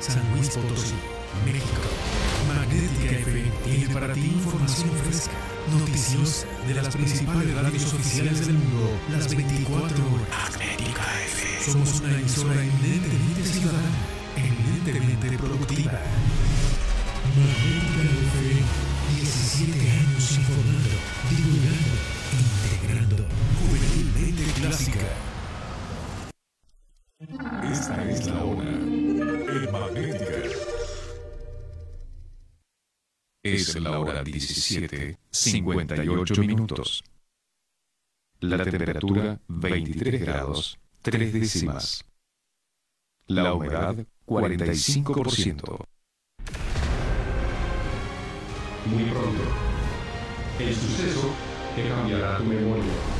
San Luis Potosí, México. Magnética FM tiene para ti información fresca, noticiosa de las principales radios oficiales del mundo, las 24 horas. Magnética FM. Somos una emisora eminentemente ciudadana, eminentemente productiva. Magnética FM, 17 años informando, divulgando, integrando, juvenilmente clásica. Es la hora 17, 58 minutos. La temperatura 23 grados, 3 décimas. La humedad 45%. Muy pronto. El suceso que cambiará tu memoria.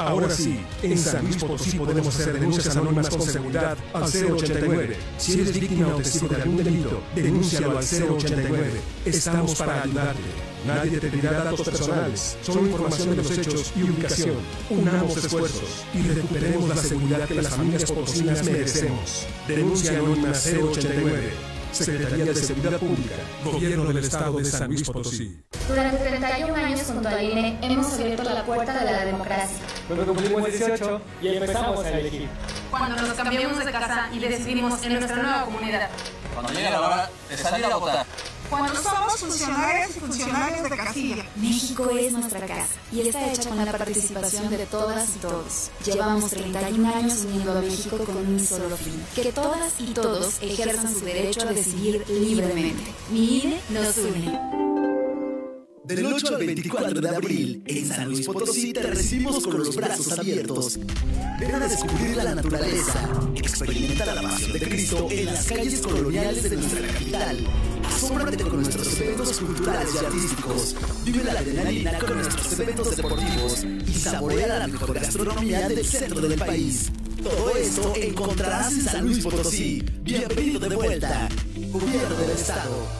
Ahora sí, en San Luis Potosí podemos hacer denuncias anónimas con seguridad al 089. Si eres víctima o testigo de algún delito, denúncialo al 089. Estamos para ayudarte. Nadie te pedirá datos personales, solo información de los hechos y ubicación. Unamos esfuerzos y recuperemos la seguridad que las familias potosinas merecemos. Denuncia anónima 089. Secretaría de Seguridad Pública, Gobierno del Estado de San Luis Potosí. Durante 31 años junto al INE hemos abierto la puerta de la democracia. Cuando cumplimos 18 y empezamos a elegir. Cuando nos cambiamos de casa y decidimos en nuestra nueva comunidad. Cuando llega la hora de salir a votar. Cuando somos funcionarios y funcionarios de casilla. México es nuestra casa y está hecha con la participación de todas y todos. Llevamos 31 años uniendo a México con un solo fin. Que todas y todos ejerzan su derecho a decidir libremente. Mi INE nos une. Del 8 al 24 de abril, en San Luis Potosí te recibimos con los brazos abiertos. Ven a descubrir la naturaleza, experimenta la pasión de Cristo en las calles coloniales de nuestra capital. Asómbrate con nuestros eventos culturales y artísticos. Vive la adrenalina con nuestros eventos deportivos y saborea la mejor gastronomía del centro del país. Todo esto encontrarás en San Luis Potosí. Bienvenido de vuelta. Gobierno del Estado.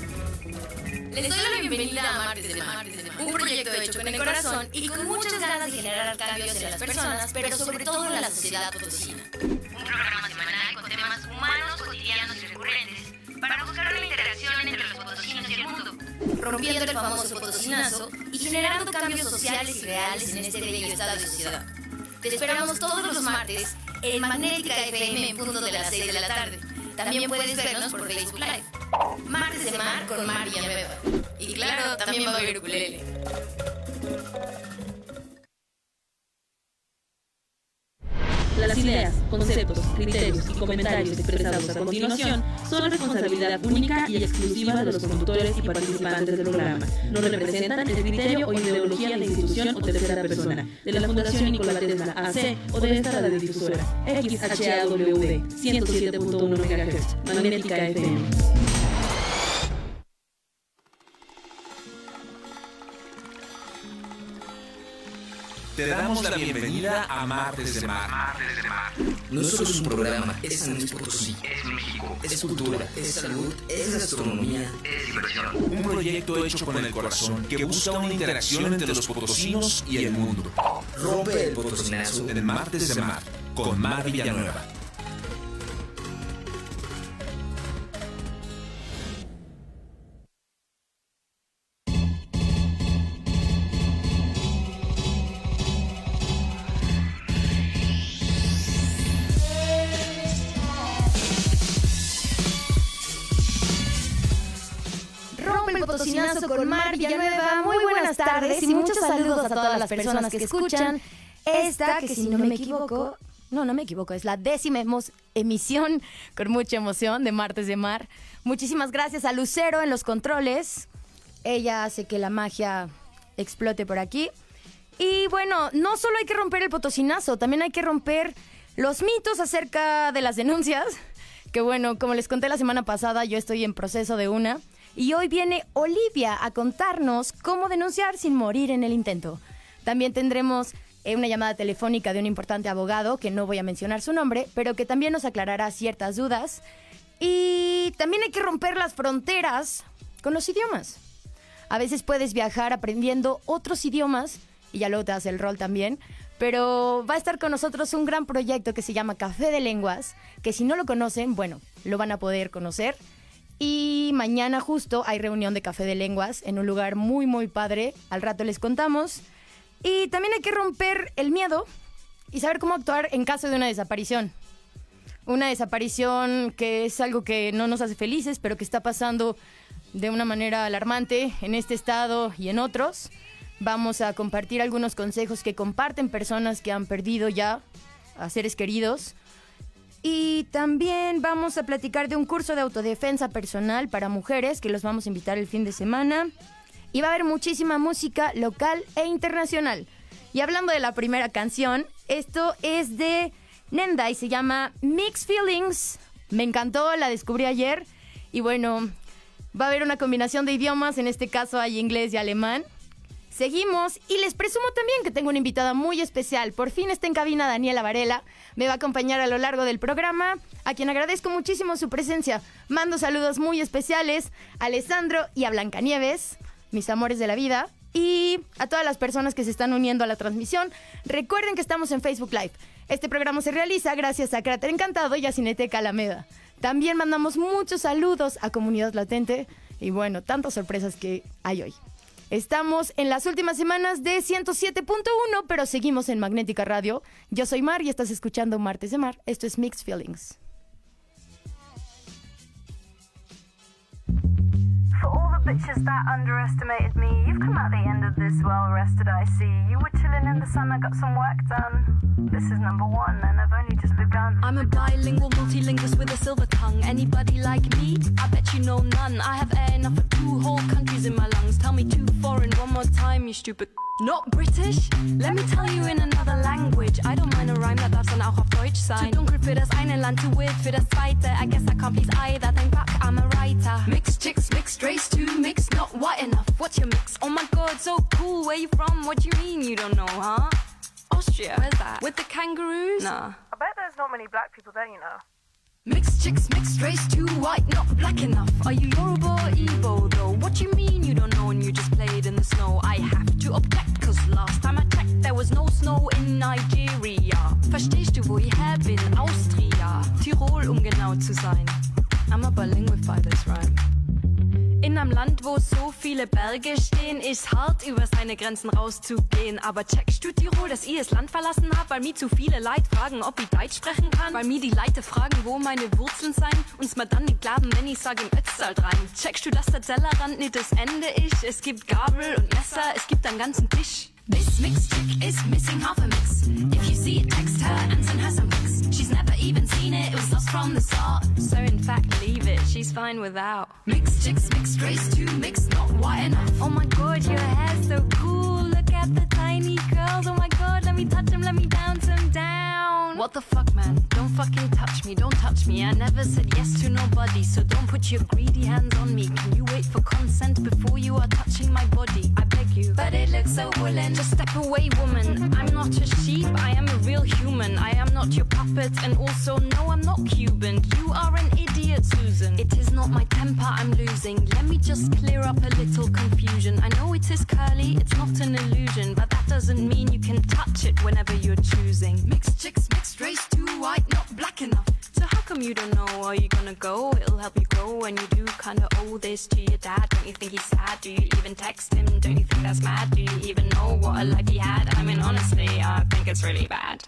Les doy la bienvenida a Martes de Mar, un proyecto hecho con el corazón y con muchas ganas de generar cambios en las personas, pero sobre todo en la sociedad potosina. Un programa semanal con temas humanos, cotidianos y recurrentes para buscar una interacción entre los potosinos y el mundo, rompiendo el famoso potosinazo y generando cambios sociales y reales en este bello estado de sociedad. Te esperamos todos los martes en Magnética FM en punto de las 6 de la tarde. También puedes vernos por Facebook Live. Martes de Mar con Mar Villanueva. Y claro, también va a haber ukulele. Las ideas, conceptos, criterios y comentarios expresados a continuación son responsabilidad única y exclusiva de los conductores y participantes del programa. No representan el criterio o ideología de la institución o tercera persona, de la Fundación Nikola Tesla AC o de esta radiodifusora XHAWD 107.1 MHz, Magnética FM. Te damos la bienvenida a Martes de Mar. No solo es un programa, es San Luis Potosí. Es México. Es cultura, es salud, es gastronomía, es diversión. Un proyecto hecho con el corazón que busca una interacción entre los potosinos y el mundo. Rompe el potosinazo en Martes de Mar con Mar Villanueva. Villanueva. Muy buenas tardes y muchos saludos a todas las personas que escuchan esta, que si no me equivoco, no, no me equivoco, es la décima emisión con mucha emoción de Martes de Mar. Muchísimas gracias a Lucero en los controles. Ella hace que la magia explote por aquí. Y bueno, no solo hay que romper el potosinazo, también hay que romper los mitos acerca de las denuncias, que bueno, como les conté la semana pasada, yo estoy en proceso de una. Y hoy viene Olivia a contarnos cómo denunciar sin morir en el intento. También tendremos eh, una llamada telefónica de un importante abogado, que no voy a mencionar su nombre, pero que también nos aclarará ciertas dudas. Y también hay que romper las fronteras con los idiomas. A veces puedes viajar aprendiendo otros idiomas y ya luego te das el rol también. Pero va a estar con nosotros un gran proyecto que se llama Café de Lenguas, que si no lo conocen, bueno, lo van a poder conocer. Y mañana justo hay reunión de Café de Lenguas en un lugar muy, muy padre. Al rato les contamos. Y también hay que romper el miedo y saber cómo actuar en caso de una desaparición. Una desaparición que es algo que no nos hace felices, pero que está pasando de una manera alarmante en este estado y en otros. Vamos a compartir algunos consejos que comparten personas que han perdido ya a seres queridos. Y también vamos a platicar de un curso de autodefensa personal para mujeres que los vamos a invitar el fin de semana. Y va a haber muchísima música local e internacional. Y hablando de la primera canción, esto es de Nenda y se llama Mixed Feelings. Me encantó, la descubrí ayer. Y bueno, va a haber una combinación de idiomas, en este caso hay inglés y alemán. Seguimos y les presumo también que tengo una invitada muy especial. Por fin está en cabina Daniela Varela. Me va a acompañar a lo largo del programa, a quien agradezco muchísimo su presencia. Mando saludos muy especiales a Alessandro y a Blancanieves, mis amores de la vida. Y a todas las personas que se están uniendo a la transmisión, recuerden que estamos en Facebook Live. Este programa se realiza gracias a Cráter Encantado y a Cineteca Alameda. También mandamos muchos saludos a Comunidad Latente y bueno, tantas sorpresas que hay hoy. Estamos en las últimas semanas de 107.1, pero seguimos en Magnética Radio. Yo soy Mar y estás escuchando Martes de Mar. Esto es Mixed Feelings. The bitches that underestimated me, you've come out the end of this well rested, I see. You were chilling in the sun, I got some work done. This is number one, and I've only just begun. I'm a bilingual multilinguist with a silver tongue. Anybody like me? I bet you know none. I have air enough for two whole countries in my lungs. Tell me two foreign one more time, you stupid. Not British? Let me tell you in another language. I don't mind a rhyme, that darf dann auch auf Deutsch sein. Zu dunkel für das eine Land, too weird für das zweite. I guess I can't please either. Thank fuck, I'm a writer. Mixed chicks, mixed race, too mixed, not white enough. What's your mix? Oh my god, so cool. Where you from? What do you mean you don't know, huh? Austria. Where's that? With the kangaroos? Nah. I bet there's not many black people there, you know. Mixed chicks, mixed race, too white, not black enough. Are you Yoruba or Igbo though? What you mean you don't know and you just played in the snow? I have to object, cause last time I checked there was no snow in Nigeria. Verstehst du, wo ich her bin? Austria. Tirol, um genau zu sein. I'm a bilinguify this rhyme. In einem Land, wo so viele Berge stehen, ist hart, über seine Grenzen rauszugehen. Aber checkst du Tirol, dass ich das Land verlassen hab, weil mir zu viele Leute fragen, ob ich Deutsch sprechen kann? Weil mir die Leute fragen, wo meine Wurzeln sein und mir dann nicht glauben, wenn ich sage im Ötzalt rein. Checkst du, dass der Tellerrand nicht das Ende ist? Es gibt Gabel und Messer, es gibt einen ganzen Tisch. This mixed chick is missing half a mix. If you see it, text her and send her some pics. Never even seen it, it was lost from the start. So in fact, leave it, she's fine without. Mixed chicks, mixed race, too mixed, not white enough. Oh my god, your hair's so cool. Look at the tiny curls. Oh my god, let me touch them, let me them down. What the fuck, man? Don't fucking touch me, don't touch me. I never said yes to nobody, so don't put your greedy hands on me. Can you wait for consent before you are touching my body? I you. But it looks so woolen. Just step away, woman. I'm not a sheep, I am a real human. I am not your puppet, and also, no, I'm not Cuban. You are an idiot, Susan. It is not my temper I'm losing. Let me just clear up a little confusion. I know it is curly, it's not an illusion, but that doesn't mean you can touch it whenever you're choosing. Mixed chicks, mixed race, too white, not black enough. So how come you don't know where you're gonna go? It'll help you grow when you do kinda owe this to your dad. Don't you think he's sad? Do you even text him? Don't you think that's mad? Do you even know what a life he had? I mean, honestly, I think it's really bad.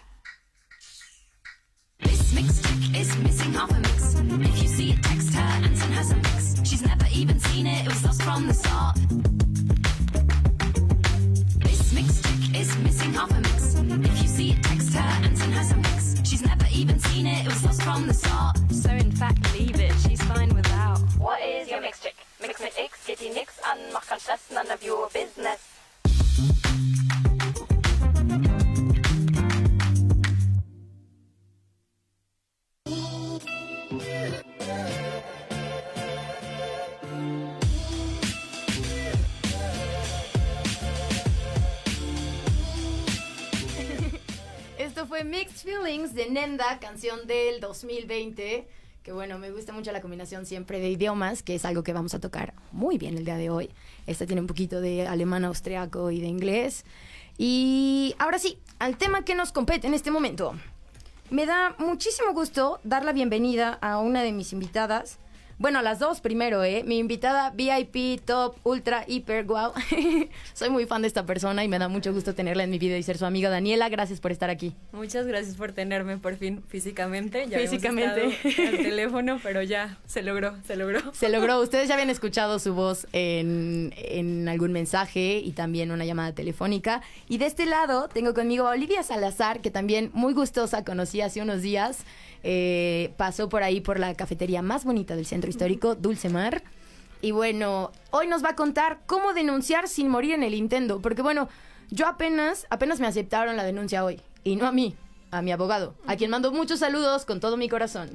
This mix chick is missing half a mix. If you see it, text her and send her some pics. She's never even seen it, it was lost from the start. This mixed chick is missing half a mix. If you see it, text her and send her some. Never even seen it, it was lost from the start. So in fact, leave it, she's fine without. What is your mixed chick? Mix mit X, geht die nix an, mach Stress, none of your business. Mixed Feelings de Nenda, canción del 2020. Que bueno, me gusta mucho la combinación siempre de idiomas, que es algo que vamos a tocar muy bien el día de hoy. Esta tiene un poquito de alemán, austriaco y de inglés. Y ahora sí, al tema que nos compete en este momento. Me da muchísimo gusto dar la bienvenida a una de mis invitadas. Bueno, las dos primero, ¿eh? Mi invitada VIP, top, ultra, hiper, wow. Soy muy fan de esta persona y me da mucho gusto tenerla en mi vida y ser su amiga Daniela. Gracias por estar aquí. Muchas gracias por tenerme por fin físicamente. Ya físicamente. al teléfono, pero ya se logró, se logró. Se logró. Ustedes ya habían escuchado su voz en, en algún mensaje y también una llamada telefónica. Y de este lado tengo conmigo a Olivia Salazar, que también muy gustosa conocí hace unos días. Eh, pasó por ahí por la cafetería más bonita del centro histórico, Dulce Mar. Y bueno, hoy nos va a contar cómo denunciar sin morir en el Nintendo. Porque bueno, yo apenas, apenas me aceptaron la denuncia hoy. Y no a mí, a mi abogado, a quien mando muchos saludos con todo mi corazón.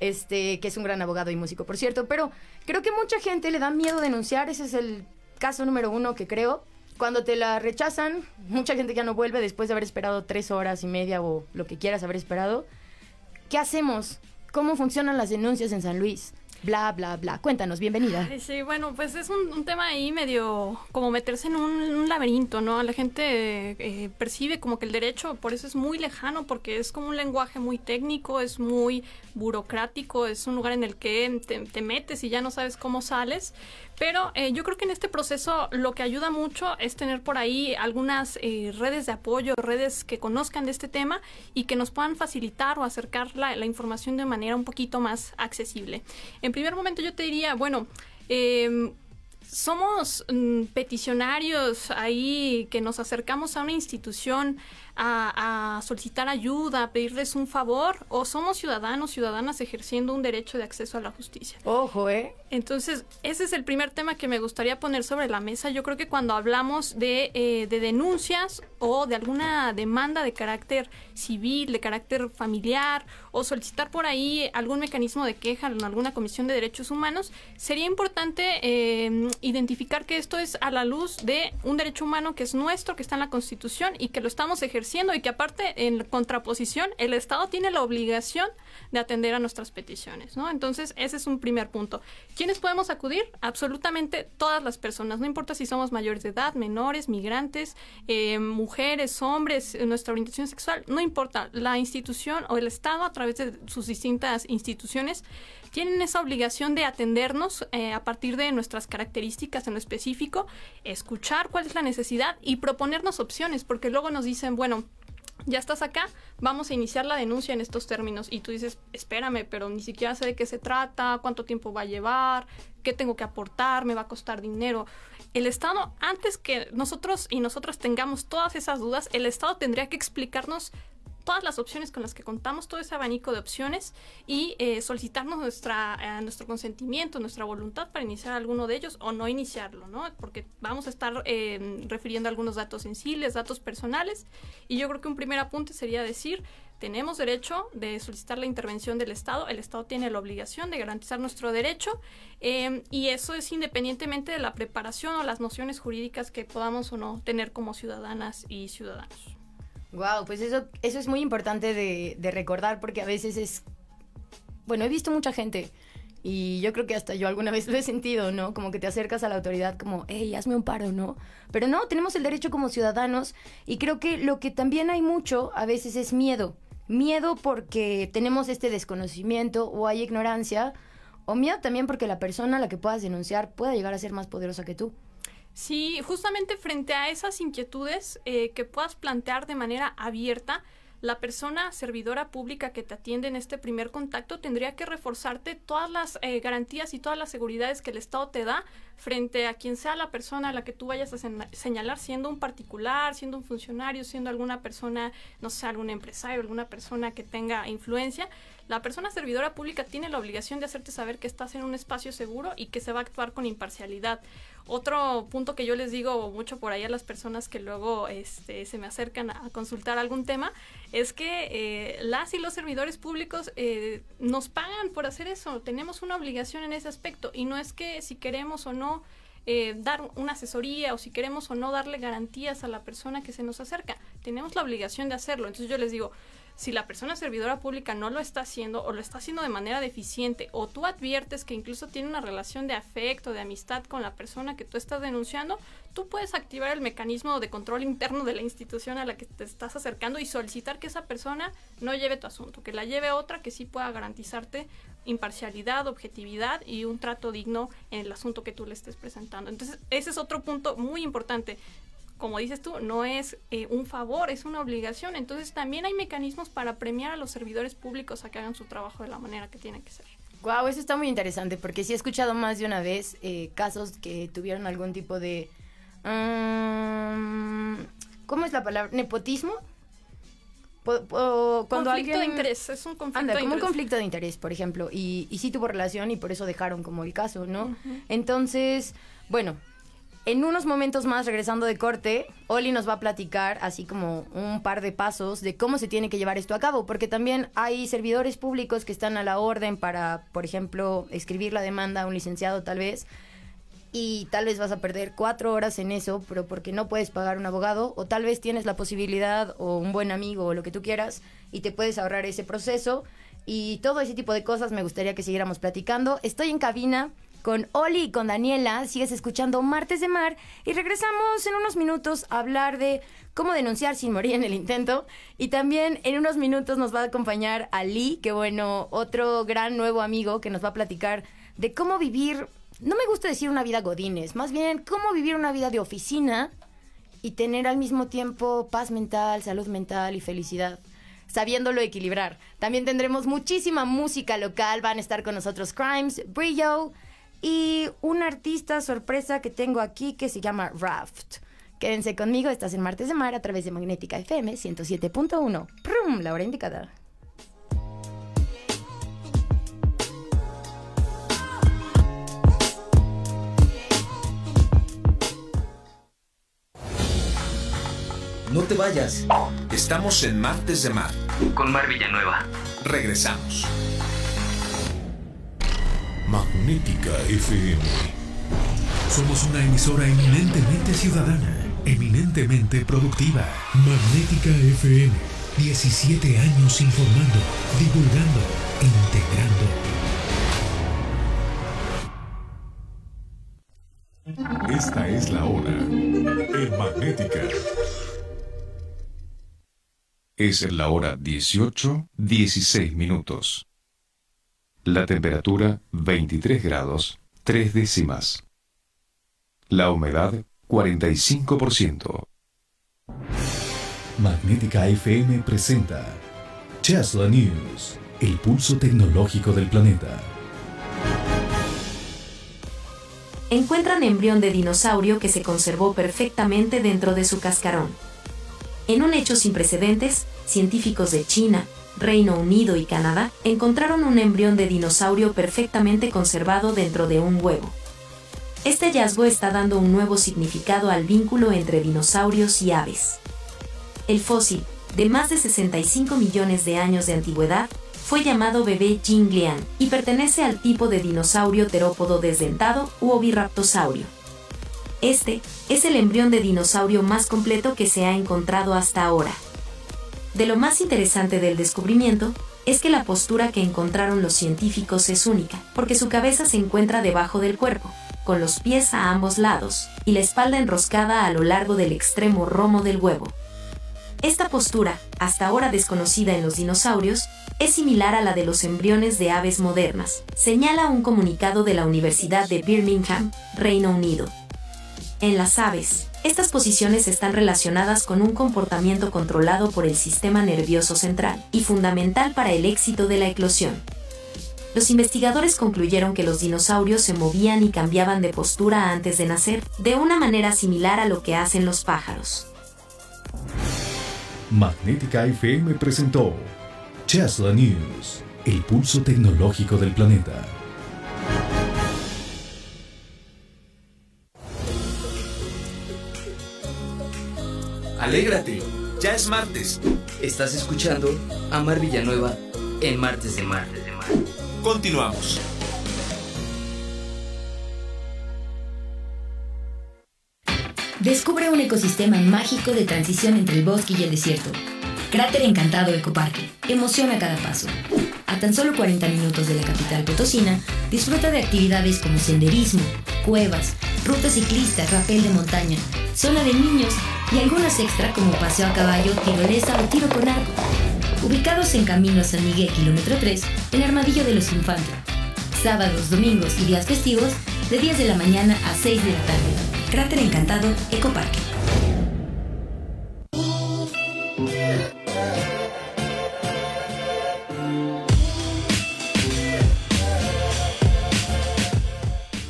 Este, que es un gran abogado y músico, por cierto. Pero creo que mucha gente le da miedo denunciar. Ese es el caso número uno que creo. Cuando te la rechazan, mucha gente ya no vuelve después de haber esperado tres horas y media o lo que quieras haber esperado. ¿Qué hacemos? ¿Cómo funcionan las denuncias en San Luis? Bla, bla, bla. Cuéntanos, bienvenida. Sí, bueno, pues es un, tema ahí medio como meterse en un, laberinto, ¿no? La gente eh, percibe como que el derecho, por eso es muy lejano, porque es como un lenguaje muy técnico, es muy burocrático, es un lugar en el que te metes y ya no sabes cómo sales. Pero eh, yo creo que en este proceso lo que ayuda mucho es tener por ahí algunas eh, redes de apoyo, redes que conozcan de este tema y que nos puedan facilitar o acercar la, la información de manera un poquito más accesible. En primer momento yo te diría, bueno, eh, somos mm, peticionarios ahí que nos acercamos a una institución a, a, solicitar ayuda, a pedirles un favor, o somos ciudadanos, ciudadanas ejerciendo un derecho de acceso a la justicia. Ojo, ¿eh? Entonces, ese es el primer tema que me gustaría poner sobre la mesa. Yo creo que cuando hablamos de, eh, de denuncias o de alguna demanda de carácter civil, de carácter familiar, o solicitar por ahí algún mecanismo de queja en alguna comisión de derechos humanos, sería importante eh, identificar que esto es a la luz de un derecho humano que es nuestro, que está en la Constitución y que lo estamos ejerciendo y que aparte en contraposición el Estado tiene la obligación de atender a nuestras peticiones, ¿no? Entonces ese es un primer punto. ¿Quiénes podemos acudir? Absolutamente todas las personas, no importa si somos mayores de edad, menores, migrantes, eh, mujeres, hombres, nuestra orientación sexual, no importa, la institución o el Estado a través de sus distintas instituciones tienen esa obligación de atendernos eh, a partir de nuestras características en lo específico, escuchar cuál es la necesidad y proponernos opciones, porque luego nos dicen, bueno, ya estás acá, vamos a iniciar la denuncia en estos términos. Y tú dices, espérame, pero ni siquiera sé de qué se trata, cuánto tiempo va a llevar, qué tengo que aportar, me va a costar dinero. El Estado, antes que nosotros y nosotras tengamos todas esas dudas, el Estado tendría que explicarnos todas las opciones con las que contamos, todo ese abanico de opciones y eh, solicitarnos nuestra, eh, nuestro consentimiento, nuestra voluntad para iniciar alguno de ellos o no iniciarlo, ¿no? Porque vamos a estar eh, refiriendo algunos datos sensibles, datos personales y yo creo que un primer apunte sería decir, tenemos derecho de solicitar la intervención del Estado, el Estado tiene la obligación de garantizar nuestro derecho eh, y eso es independientemente de la preparación o las nociones jurídicas que podamos o no tener como ciudadanas y ciudadanos. Wow, pues eso, eso es muy importante de, de, recordar porque a veces es. Bueno, he visto mucha gente y yo creo que hasta yo alguna vez lo he sentido, ¿no? Como que te acercas a la autoridad como, hey, hazme un paro, ¿no? Pero no, tenemos el derecho como ciudadanos y creo que lo que también hay mucho a veces es miedo. Miedo porque tenemos este desconocimiento o hay ignorancia o miedo también porque la persona a la que puedas denunciar pueda llegar a ser más poderosa que tú. Sí, justamente frente a esas inquietudes eh, que puedas plantear de manera abierta, la persona servidora pública que te atiende en este primer contacto tendría que reforzarte todas las eh, garantías y todas las seguridades que el Estado te da frente a quien sea la persona a la que tú vayas a señalar, siendo un particular, siendo un funcionario, siendo alguna persona, no sé, algún empresario, alguna persona que tenga influencia. La persona servidora pública tiene la obligación de hacerte saber que estás en un espacio seguro y que se va a actuar con imparcialidad. Otro punto que yo les digo mucho por ahí a las personas que luego este, se me acercan a consultar algún tema es que eh, las y los servidores públicos eh, nos pagan por hacer eso. Tenemos una obligación en ese aspecto y no es que si queremos o no eh, dar una asesoría o si queremos o no darle garantías a la persona que se nos acerca. Tenemos la obligación de hacerlo. Entonces yo les digo, si la persona servidora pública no lo está haciendo o lo está haciendo de manera deficiente o tú adviertes que incluso tiene una relación de afecto, de amistad con la persona que tú estás denunciando, tú puedes activar el mecanismo de control interno de la institución a la que te estás acercando y solicitar que esa persona no lleve tu asunto, que la lleve otra que sí pueda garantizarte imparcialidad, objetividad y un trato digno en el asunto que tú le estés presentando. Entonces, ese es otro punto muy importante como dices tú, no es eh, un favor, es una obligación. Entonces también hay mecanismos para premiar a los servidores públicos a que hagan su trabajo de la manera que tiene que ser. Wow, eso está muy interesante porque sí he escuchado más de una vez eh, casos que tuvieron algún tipo de... Um, ¿Cómo es la palabra? ¿Nepotismo? cuando conflicto de interés, es un conflicto anda, de como interés. un conflicto de interés, por ejemplo, y, y sí tuvo relación y por eso dejaron como el caso, ¿no? Entonces, bueno, en unos momentos más, regresando de corte, Oli nos va a platicar así como un par de pasos de cómo se tiene que llevar esto a cabo, porque también hay servidores públicos que están a la orden para, por ejemplo, escribir la demanda a un licenciado tal vez, y tal vez vas a perder cuatro horas en eso, pero porque no puedes pagar un abogado, o tal vez tienes la posibilidad o un buen amigo o lo que tú quieras, y te puedes ahorrar ese proceso. Y todo ese tipo de cosas me gustaría que siguiéramos platicando. Estoy en cabina con Oli y con Daniela. Sigues escuchando Martes de Mar y regresamos en unos minutos a hablar de cómo denunciar sin morir en el intento. Y también en unos minutos nos va a acompañar Ali, que bueno, otro gran nuevo amigo que nos va a platicar de cómo vivir, no me gusta decir una vida godines, más bien cómo vivir una vida de oficina y tener al mismo tiempo paz mental, salud mental y felicidad sabiéndolo equilibrar. También tendremos muchísima música local, van a estar con nosotros Crimes, Brillo, y un artista sorpresa que tengo aquí que se llama Raft. Quédense conmigo, estás en Martes de Mar a través de Magnética FM 107.1. ¡Prum! La hora indicada. No te vayas. Estamos en Martes de Mar. Con Mar Villanueva. Regresamos. Magnética FM. Somos una emisora eminentemente ciudadana, eminentemente productiva. Magnética FM. 17 años informando, divulgando, integrando. Esta es la hora en Magnética. Es la hora 18, 16 minutos. La temperatura 23 grados, 3 décimas. La humedad 45%. Magnética FM presenta Tesla News, el pulso tecnológico del planeta. Encuentran embrión de dinosaurio que se conservó perfectamente dentro de su cascarón. En un hecho sin precedentes, científicos de China, Reino Unido y Canadá encontraron un embrión de dinosaurio perfectamente conservado dentro de un huevo. Este hallazgo está dando un nuevo significado al vínculo entre dinosaurios y aves. El fósil, de más de 65 millones de años de antigüedad, fue llamado bebé Jinglian y pertenece al tipo de dinosaurio terópodo desdentado u oviraptosaurio. Este es el embrión de dinosaurio más completo que se ha encontrado hasta ahora. De lo más interesante del descubrimiento es que la postura que encontraron los científicos es única, porque su cabeza se encuentra debajo del cuerpo, con los pies a ambos lados, y la espalda enroscada a lo largo del extremo romo del huevo. Esta postura, hasta ahora desconocida en los dinosaurios, es similar a la de los embriones de aves modernas, señala un comunicado de la Universidad de Birmingham, Reino Unido. En las aves, estas posiciones están relacionadas con un comportamiento controlado por el sistema nervioso central y fundamental para el éxito de la eclosión. Los investigadores concluyeron que los dinosaurios se movían y cambiaban de postura antes de nacer, de una manera similar a lo que hacen los pájaros. Magnética FM presentó Tesla News, el pulso tecnológico del planeta. Alégrate, ya es martes. Estás escuchando a Mar Villanueva en Martes de Mar. Continuamos. Descubre un ecosistema mágico de transición entre el bosque y el desierto. Cráter Encantado Ecoparque. Emociona cada paso. A tan solo 40 minutos de la capital potosina, disfruta de actividades como senderismo, cuevas, rutas ciclistas, rapel de montaña, zona de niños y algunas extra como paseo a caballo, tirolesa o tiro con arco. Ubicados en Camino a San Miguel, kilómetro 3, en Armadillo de los Infantes. Sábados, domingos y días festivos, de 10 de la mañana a 6 de la tarde. Cráter Encantado Ecoparque.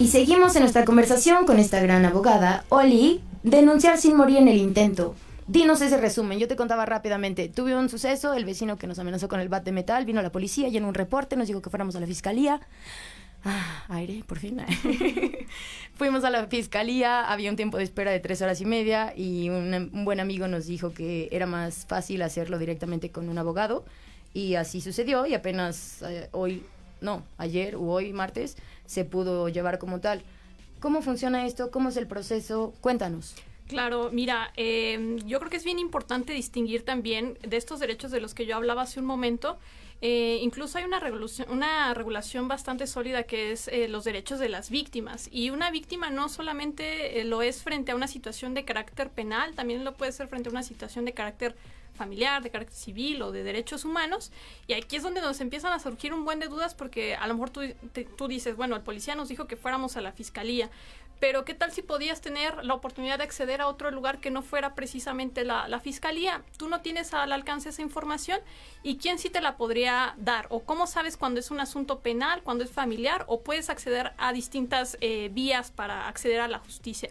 Y seguimos en nuestra conversación con esta gran abogada, Oli, denunciar sin morir en el intento. Dinos ese resumen. Yo te contaba rápidamente. Tuve un suceso, el vecino que nos amenazó con el bat de metal, vino la policía, llenó un reporte, nos dijo que fuéramos a la fiscalía. Ah, aire, por fin. Fuimos a la fiscalía, había un tiempo de espera de tres horas y media y un, un, buen amigo nos dijo que era más fácil hacerlo directamente con un abogado y así sucedió y apenas eh, hoy, no, ayer o hoy, martes, se pudo llevar como tal. ¿Cómo funciona esto? ¿Cómo es el proceso? Cuéntanos. Claro, mira, eh, yo creo que es bien importante distinguir también de estos derechos de los que yo hablaba hace un momento. Eh, incluso hay una una regulación bastante sólida que es eh, los derechos de las víctimas. Y una víctima no solamente eh, lo es frente a una situación de carácter penal, también lo puede ser frente a una situación de carácter familiar, de carácter civil o de derechos humanos. Y aquí es donde nos empiezan a surgir un buen de dudas porque a lo mejor tú, te, tú dices, bueno, el policía nos dijo que fuéramos a la fiscalía, pero ¿qué tal si podías tener la oportunidad de acceder a otro lugar que no fuera precisamente la, la, fiscalía? Tú no tienes al alcance esa información y quién sí te la podría dar o cómo sabes cuando es un asunto penal, cuando es familiar o puedes acceder a distintas eh, vías para acceder a la justicia.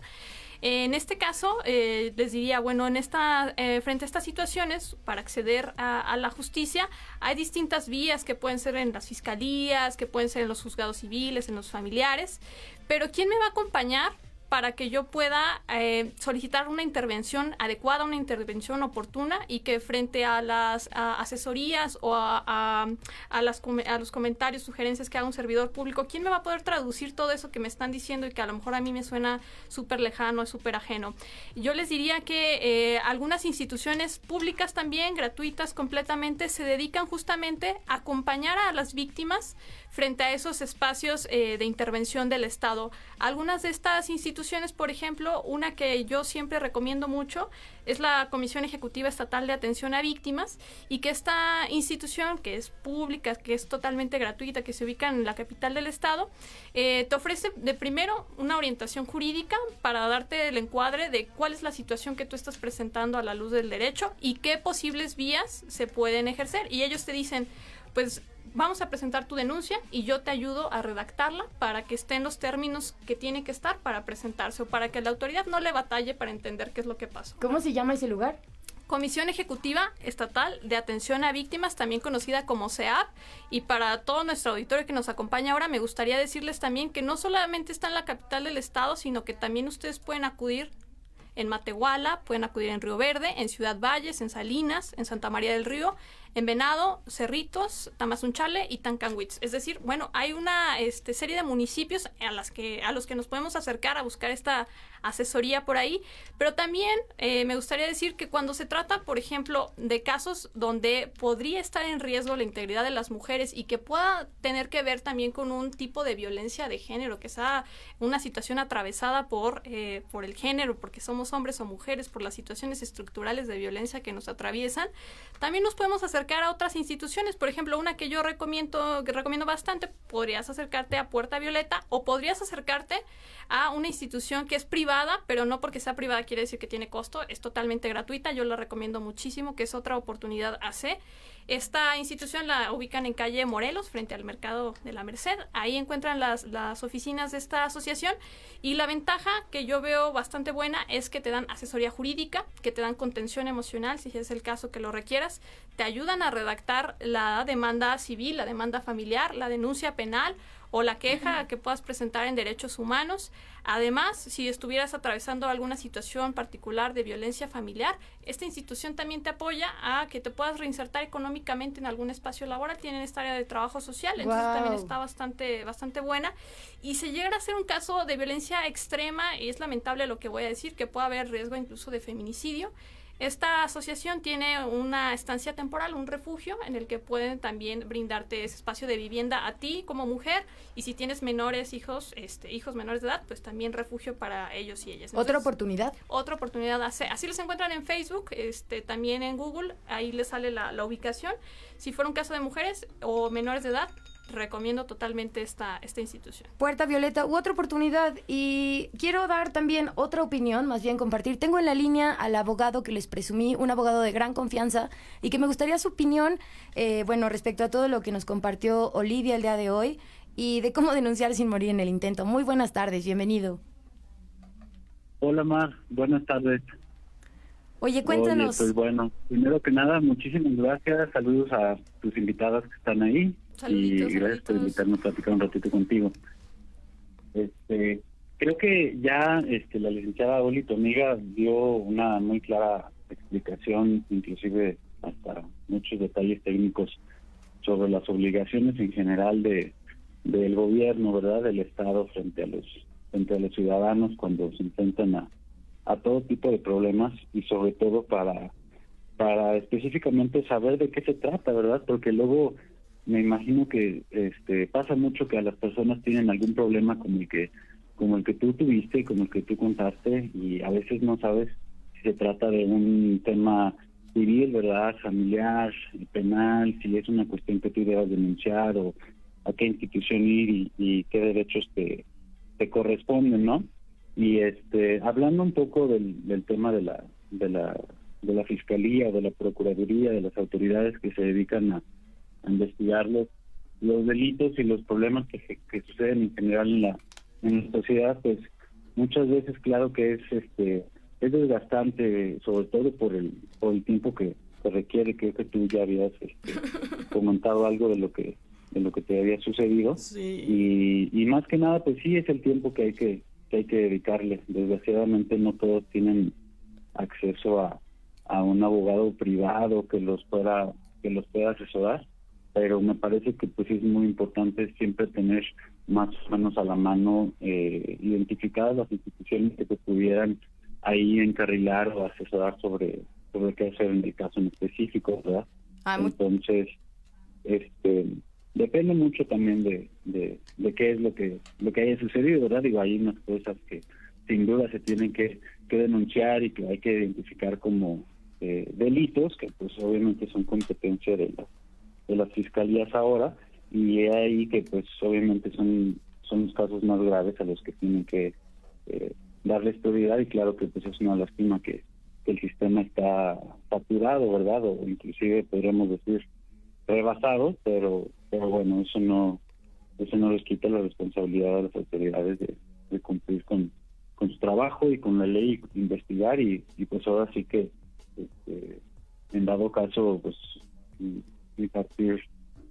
En este caso, eh, les diría, bueno, en esta, eh, frente a estas situaciones, para acceder a, a, la justicia, hay distintas vías que pueden ser en las fiscalías, que pueden ser en los juzgados civiles, en los familiares, pero ¿quién me va a acompañar para que yo pueda eh, solicitar una intervención adecuada, una intervención oportuna y que frente a las a asesorías o a, a, a, las, a los comentarios, sugerencias que haga un servidor público, ¿quién me va a poder traducir todo eso que me están diciendo y que a lo mejor a mí me suena súper lejano, súper ajeno? Yo les diría que eh, algunas instituciones públicas también, gratuitas completamente, se dedican justamente a acompañar a las víctimas frente a esos espacios eh, de intervención del Estado. Algunas de estas instituciones, por ejemplo, una que yo siempre recomiendo mucho es la Comisión Ejecutiva Estatal de Atención a Víctimas y que esta institución, que es pública, que es totalmente gratuita, que se ubica en la capital del Estado, eh, te ofrece de primero una orientación jurídica para darte el encuadre de cuál es la situación que tú estás presentando a la luz del derecho y qué posibles vías se pueden ejercer. Y ellos te dicen, pues vamos a presentar tu denuncia y yo te ayudo a redactarla para que esté en los términos que tiene que estar para presentarse o para que la autoridad no le batalle para entender qué es lo que pasó. ¿Cómo se llama ese lugar? Comisión Ejecutiva Estatal de Atención a Víctimas, también conocida como CEAP. Y para todo nuestro auditorio que nos acompaña ahora, me gustaría decirles también que no solamente está en la capital del estado, sino que también ustedes pueden acudir en Matehuala, pueden acudir en Río Verde, en Ciudad Valles, en Salinas, en Santa María del Río, en Venado, Cerritos, Tamazunchale y Tancanwitz. Es decir, bueno, hay una este, serie de municipios a, las que, a los que nos podemos acercar a buscar esta asesoría por ahí, pero también eh, me gustaría decir que cuando se trata, por ejemplo, de casos donde podría estar en riesgo la integridad de las mujeres y que pueda tener que ver también con un tipo de violencia de género, que sea una situación atravesada por, eh, por el género, porque somos hombres o mujeres, por las situaciones estructurales de violencia que nos atraviesan, también nos podemos acercar a otras instituciones. Por ejemplo, una que yo recomiendo, que recomiendo bastante, podrías acercarte a Puerta Violeta o podrías acercarte a una institución que es privada, pero no porque sea privada quiere decir que tiene costo, es totalmente gratuita, yo la recomiendo muchísimo, que es otra oportunidad AC. Esta institución la ubican en calle Morelos, frente al mercado de la Merced. Ahí encuentran las, las oficinas de esta asociación y la ventaja que yo veo bastante buena es que te dan asesoría jurídica, que te dan contención emocional, si es el caso que lo requieras, te ayudan a redactar la demanda civil, la demanda familiar, la denuncia penal o la queja que puedas presentar en derechos humanos. Además, si estuvieras atravesando alguna situación particular de violencia familiar, esta institución también te apoya a que te puedas reinsertar económicamente en algún espacio laboral, tienen esta área de trabajo social, entonces también está bastante, bastante buena. Y se llega a ser un caso de violencia extrema, y es lamentable lo que voy a decir, que puede haber riesgo incluso de feminicidio. Esta asociación tiene una estancia temporal, un refugio en el que pueden también brindarte ese espacio de vivienda a ti como mujer y si tienes menores hijos, este, hijos menores de edad, pues también refugio para ellos y ellas. Otra oportunidad. otra oportunidad. Así, así los encuentran en Facebook, este, también en Google, ahí les sale la, la ubicación. Si fuera un caso de mujeres o menores de edad, recomiendo totalmente esta, esta institución. Puerta Violeta u otra oportunidad. Y quiero dar también otra opinión, más bien compartir. Tengo en la línea al abogado que les presumí, un abogado de gran confianza y que me gustaría su opinión, eh, bueno, respecto a todo lo que nos compartió Olivia el día de hoy y de cómo denunciar sin morir en el intento. Muy buenas tardes, bienvenido. Hola Mar, buenas tardes. Oye, cuéntanos. Oye, pues bueno, primero que nada, muchísimas gracias, saludos a tus invitadas que están ahí Saluditos, y gracias por invitarme a platicar un ratito contigo. Este, creo que ya este, la licenciada Oli, tu amiga, dio una muy clara explicación, inclusive hasta muchos detalles técnicos sobre las obligaciones en general de del gobierno, ¿verdad? Del Estado frente a los frente a los ciudadanos cuando se enfrentan a, a todo tipo de problemas y sobre todo para para específicamente saber de qué se trata, ¿verdad? Porque luego me imagino que este pasa mucho que a las personas tienen algún problema como el que como el que tú tuviste, como el que tú contaste y a veces no sabes si se trata de un tema civil, ¿verdad? Familiar, penal, si es una cuestión que tú debas denunciar o a qué institución ir y, qué derechos te, te corresponden, ¿no? Y este hablando un poco del, del tema de la de la de la fiscalía, de la procuraduría, de las autoridades que se dedican a, a investigar los, los delitos y los problemas que, que suceden en general en la en la sociedad, pues muchas veces claro que es este es desgastante, sobre todo por el por el tiempo que, que requiere. Creo que tú ya habías este, comentado algo de lo que de lo que te había sucedido y, y más que nada pues sí es el tiempo que hay que que hay que dedicarle. Desgraciadamente no todos tienen acceso a, a un abogado privado que los pueda que los pueda asesorar, pero me parece que pues es muy importante siempre tener más o menos a la mano eh, identificadas las instituciones que te pudieran ahí encarrilar o asesorar sobre sobre qué hacer en el caso en específico, ¿verdad? Entonces, este depende mucho también de, de, de qué es lo que lo que haya sucedido, ¿verdad? Digo, hay unas cosas que sin duda se tienen que, que denunciar y que hay que identificar como eh, delitos, que pues obviamente son competencia de, la, de las fiscalías ahora, y es ahí que pues obviamente son, son los casos más graves a los que tienen que eh, darles prioridad y claro que pues es una lástima que, que el sistema está saturado, ¿verdad? O inclusive podríamos decir rebasado, pero pero bueno, eso no eso no les quita la responsabilidad a las autoridades de, cumplir con, con su trabajo y con la ley, investigar y, y pues ahora sí que este, en dado caso pues impartir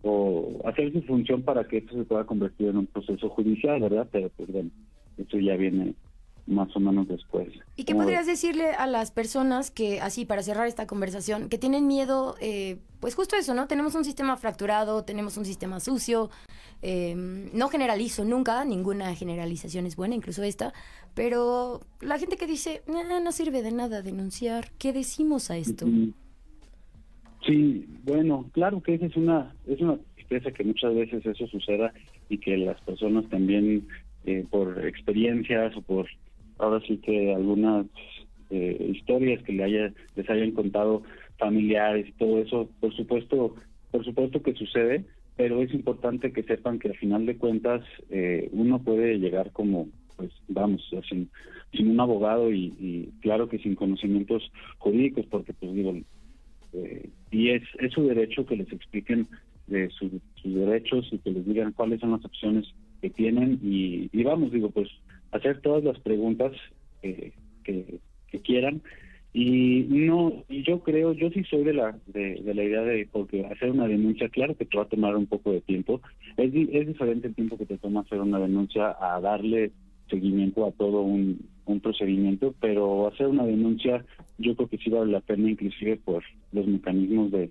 o hacer su función para que esto se pueda convertir en un proceso judicial, ¿verdad? Pero pues bueno, eso ya viene más o menos después. ¿Y qué ¿Cómo podrías ves? decirle a las personas que, así para cerrar esta conversación, que tienen miedo, eh, pues justo eso, ¿no? Tenemos un sistema fracturado, tenemos un sistema sucio, eh, no generalizo nunca, ninguna generalización es buena, incluso esta, pero la gente que dice, "Nah, no sirve de nada denunciar, ¿qué decimos a esto? Sí, bueno, claro que esa es una es una tristeza que muchas veces eso suceda y que las personas también eh, por experiencias o por ahora sí que algunas eh, historias que le haya, les hayan contado familiares y todo eso, por supuesto, por supuesto que sucede, pero es importante que sepan que al final de cuentas eh, uno puede llegar como, pues vamos, sin, sin un abogado y, y claro que sin conocimientos jurídicos, porque pues digo, eh, y es, es su derecho que les expliquen de su- sus derechos y que les digan cuáles son las opciones que tienen y, vamos, digo, pues hacer todas las preguntas eh, que, que quieran. Y no y yo creo yo sí soy de la de, la idea de porque hacer una denuncia claro que te va a tomar un poco de tiempo. Es es diferente el tiempo que te toma hacer una denuncia a darle seguimiento a todo un, un procedimiento pero hacer una denuncia yo creo que sí vale la pena inclusive por los mecanismos de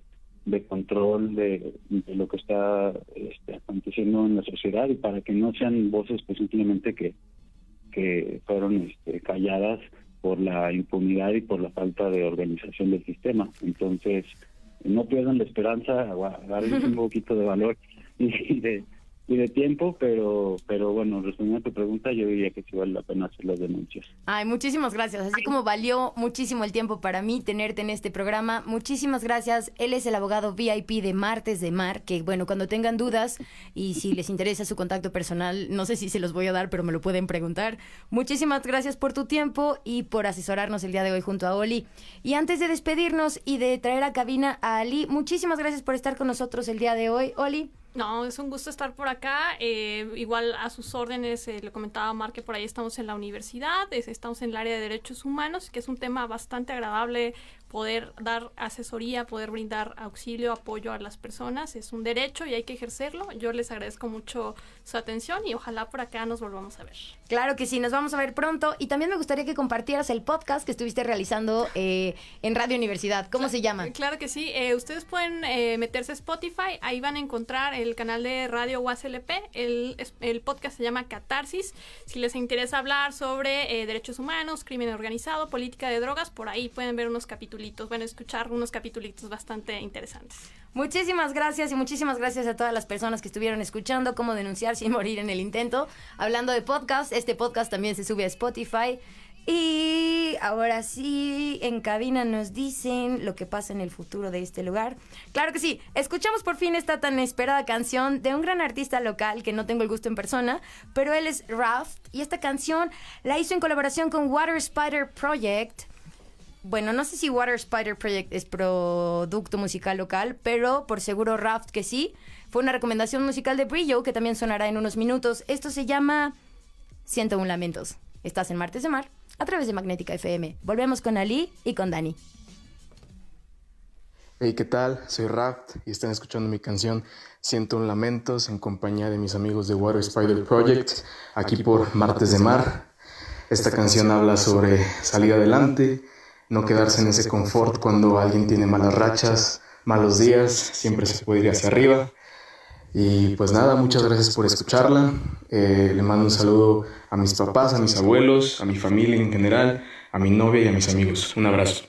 de control de, lo que está este, aconteciendo en la sociedad y para que no sean voces pues simplemente que, que fueron este, calladas por la impunidad y por la falta de organización del sistema. Entonces, no pierdan la esperanza, agarren un poquito de valor y de y de tiempo, pero pero bueno, respondiendo a tu pregunta, yo diría que sí vale la pena hacer las denuncias. Ay, muchísimas gracias. Así como valió muchísimo el tiempo para mí tenerte en este programa, muchísimas gracias. Él es el abogado VIP de Martes de Mar, que bueno, cuando tengan dudas y si les interesa su contacto personal, no sé si se los voy a dar, pero me lo pueden preguntar. Muchísimas gracias por tu tiempo y por asesorarnos el día de hoy junto a Oli. Y antes de despedirnos y de traer a cabina a Ali, muchísimas gracias por estar con nosotros el día de hoy, Oli. No, es un gusto estar por acá. Eh, igual a sus órdenes, eh, le comentaba Mar que por ahí estamos en la universidad, estamos en el área de derechos humanos, que es un tema bastante agradable poder dar asesoría, poder brindar auxilio, apoyo a las personas. Es un derecho y hay que ejercerlo. Yo les agradezco mucho su atención y ojalá por acá nos volvamos a ver. Claro que sí, nos vamos a ver pronto. Y también me gustaría que compartieras el podcast que estuviste realizando eh, en Radio Universidad. ¿Cómo se llama? Claro que sí. Eh, ustedes pueden eh, meterse a Spotify. Ahí van a encontrar el canal de Radio UASLP. El, el podcast se llama Catarsis. Si les interesa hablar sobre derechos humanos, crimen organizado, política de drogas, por ahí pueden ver unos capítulos a escuchar unos capítulos bastante interesantes. Muchísimas gracias y muchísimas gracias a todas las personas que estuvieron escuchando cómo denunciar sin morir en el intento. Hablando de podcast, este podcast también se sube a Spotify. Y ahora sí, en cabina nos dicen lo que pasa en el futuro de este lugar. Claro que sí, escuchamos por fin esta tan esperada canción de un gran artista local que no tengo el gusto en persona, pero él es Raft y esta canción la hizo en colaboración con Water Spider Project bueno, no sé si Water Spider Project es producto musical local, pero por seguro Raft que sí. Fue una recomendación musical de Brillo que también sonará en unos minutos. Esto se llama Siento un lamentos. Estás en Martes de Mar a través de Magnética FM. Volvemos con Ali y con Dani. Hey, ¿qué tal? Soy Raft y están escuchando mi canción Siento un lamentos en compañía de mis amigos de Water Spider Project aquí por Martes de Mar. Esta canción habla sobre salir adelante no quedarse en ese confort cuando alguien tiene malas rachas, malos días, siempre se puede ir hacia arriba. Y pues nada, muchas gracias por escucharla. Eh, le mando un saludo a mis papás, a mis abuelos, a mi familia en general, a mi novia y a mis amigos. Un abrazo.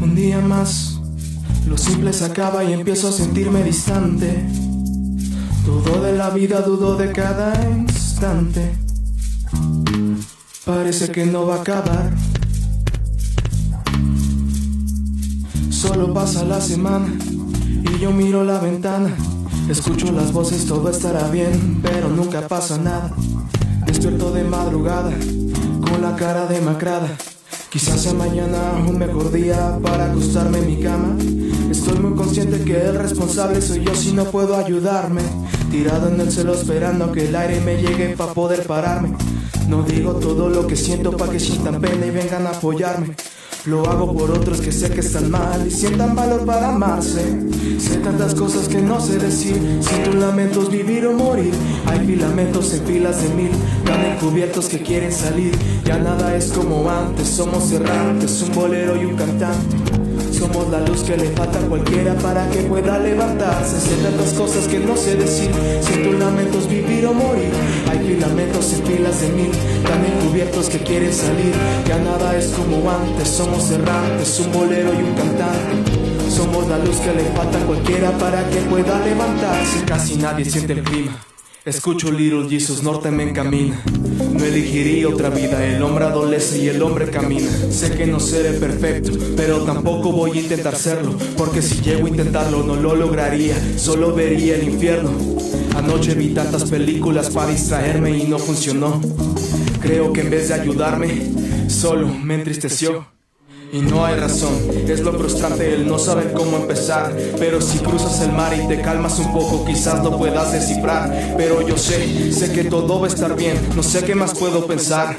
Un día más, lo simple se acaba y empiezo a sentirme distante. Dudo de la vida, dudo de cada instante. Parece que no va a acabar. Solo pasa la semana y yo miro la ventana. Escucho las voces, todo estará bien, pero nunca pasa nada. Despierto de madrugada, con la cara demacrada. Quizás sea mañana un mejor día para acostarme en mi cama. Estoy muy consciente que el responsable soy yo si no puedo ayudarme. Tirado en el suelo esperando que el aire me llegue para poder pararme. No digo todo lo que siento para que sientan pena y vengan a apoyarme. Lo hago por otros que sé que están mal y sientan valor para amarse. Sé tantas cosas que no sé decir. Siento lamentos vivir o morir. Hay filamentos en filas de mil. Tan encubiertos que quieren salir. Ya nada es como antes. Somos errantes, un bolero y un cantante. Somos la luz que le falta a cualquiera para que pueda levantarse. Sé tantas cosas que no sé decir. Siento lamentos vivir o morir. Hay filamentos en filas de mil, tan encubiertos que quieren salir. Ya nada es como antes. Somos errantes, un bolero y un cantante. Somos la luz que le falta a cualquiera para que pueda levantarse. Casi nadie siente el clima. Escucho Little Jesus, norte me encamina. No elegiría otra vida, el hombre adolece y el hombre camina. Sé que no seré perfecto, pero tampoco voy a intentar serlo. Porque si llego a intentarlo, no lo lograría, solo vería el infierno. Anoche vi tantas películas para distraerme y no funcionó. Creo que en vez de ayudarme, solo me entristeció. Y no hay razón, es lo frustrante el no saber cómo empezar. Pero si cruzas el mar y te calmas un poco, quizás lo puedas descifrar. Pero yo sé, sé que todo va a estar bien, no sé qué más puedo pensar.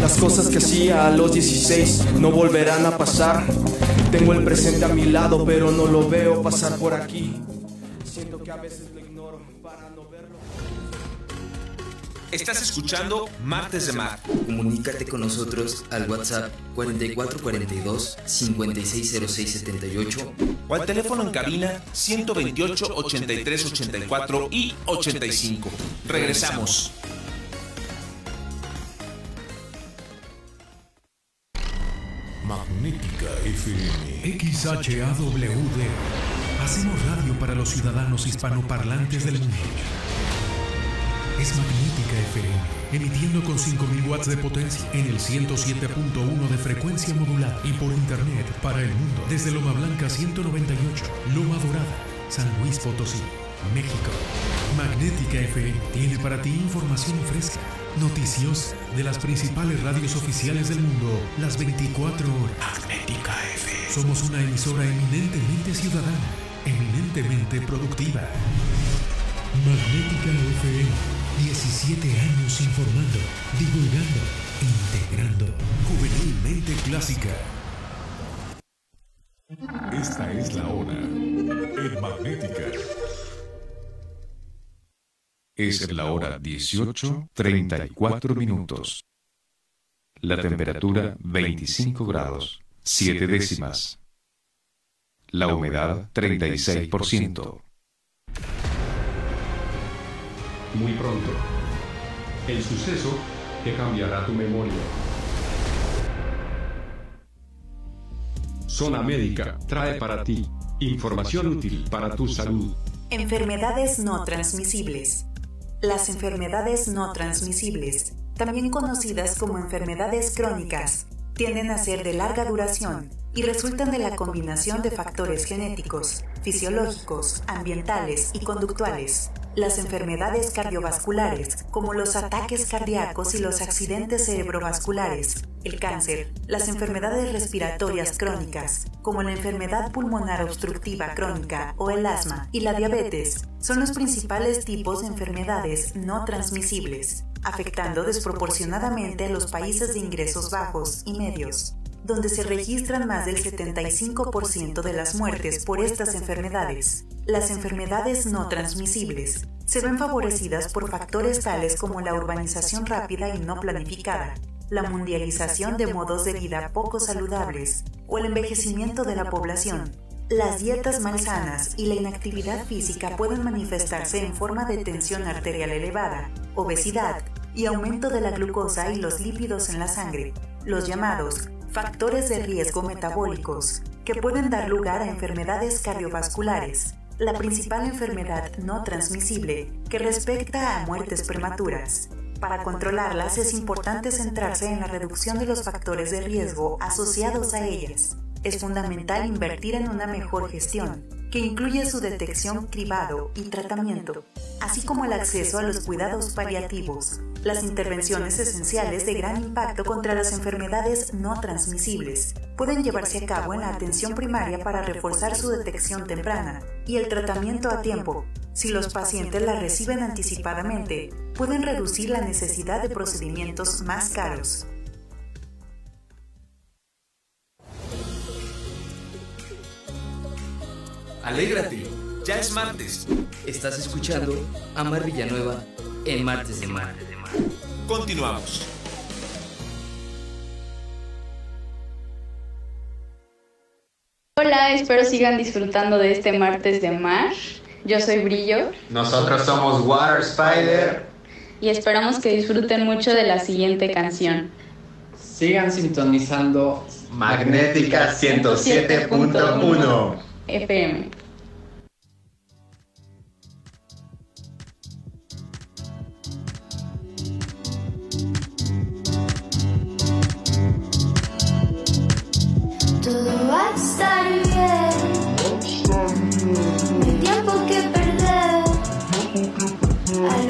Las cosas que hacía a los 16 no volverán a pasar. Tengo el presente a mi lado, pero no lo veo pasar por aquí. Siento que a veces Estás escuchando Martes de Mar. Comunícate con nosotros al WhatsApp 4442 560678 o al teléfono en cabina 128 83 84 y 85. Regresamos. Magnética FM. XHAWD. Hacemos radio para los ciudadanos hispanoparlantes del mundo. Es Magnética FM, emitiendo con 5000 watts de potencia en el 107.1 de frecuencia modulada y por internet para el mundo desde Loma Blanca 198, Loma Dorada, San Luis Potosí, México. Magnética FM tiene para ti información fresca, noticiosa de las principales radios oficiales del mundo las 24 horas. Magnética FM. Somos una emisora eminentemente ciudadana, eminentemente productiva. Magnética FM. 17 años informando, divulgando, integrando. Juvenilmente clásica. Esta es la hora. En Magnética. Es la hora 18, 34 minutos. La temperatura 25 grados, 7 décimas. La humedad 36%. Muy pronto. El suceso que cambiará tu memoria. Zona Médica trae para ti información útil para tu salud. Enfermedades no transmisibles. Las enfermedades no transmisibles, también conocidas como enfermedades crónicas, tienden a ser de larga duración y resultan de la combinación de factores genéticos, fisiológicos, ambientales y conductuales. Las enfermedades cardiovasculares, como los ataques cardíacos y los accidentes cerebrovasculares, el cáncer, las enfermedades respiratorias crónicas, como la enfermedad pulmonar obstructiva crónica o el asma, y la diabetes, son los principales tipos de enfermedades no transmisibles, afectando desproporcionadamente a los países de ingresos bajos y medios donde se registran más del 75% de las muertes por estas enfermedades. Las enfermedades no transmisibles se ven favorecidas por factores tales como la urbanización rápida y no planificada, la mundialización de modos de vida poco saludables o el envejecimiento de la población. Las dietas malsanas y la inactividad física pueden manifestarse en forma de tensión arterial elevada, obesidad y aumento de la glucosa y los lípidos en la sangre, los llamados factores de riesgo metabólicos que pueden dar lugar a enfermedades cardiovasculares, la principal enfermedad no transmisible que respecta a muertes prematuras. Para controlarlas es importante centrarse en la reducción de los factores de riesgo asociados a ellas. Es fundamental invertir en una mejor gestión, que incluye su detección, cribado y tratamiento, así como el acceso a los cuidados paliativos, las intervenciones esenciales de gran impacto contra las enfermedades no transmisibles. Pueden llevarse a cabo en la atención primaria para reforzar su detección temprana y el tratamiento a tiempo. Si los pacientes la reciben anticipadamente, pueden reducir la necesidad de procedimientos más caros. Alégrate, ya es martes. Estás escuchando a Mar Villanueva en Martes de Mar. Continuamos. Hola, espero sigan disfrutando de este martes de mar. Yo soy Brillo. Nosotros somos Water Spider. Y esperamos que disfruten mucho de la siguiente canción. Sigan sintonizando Magnética 107.1 FM. A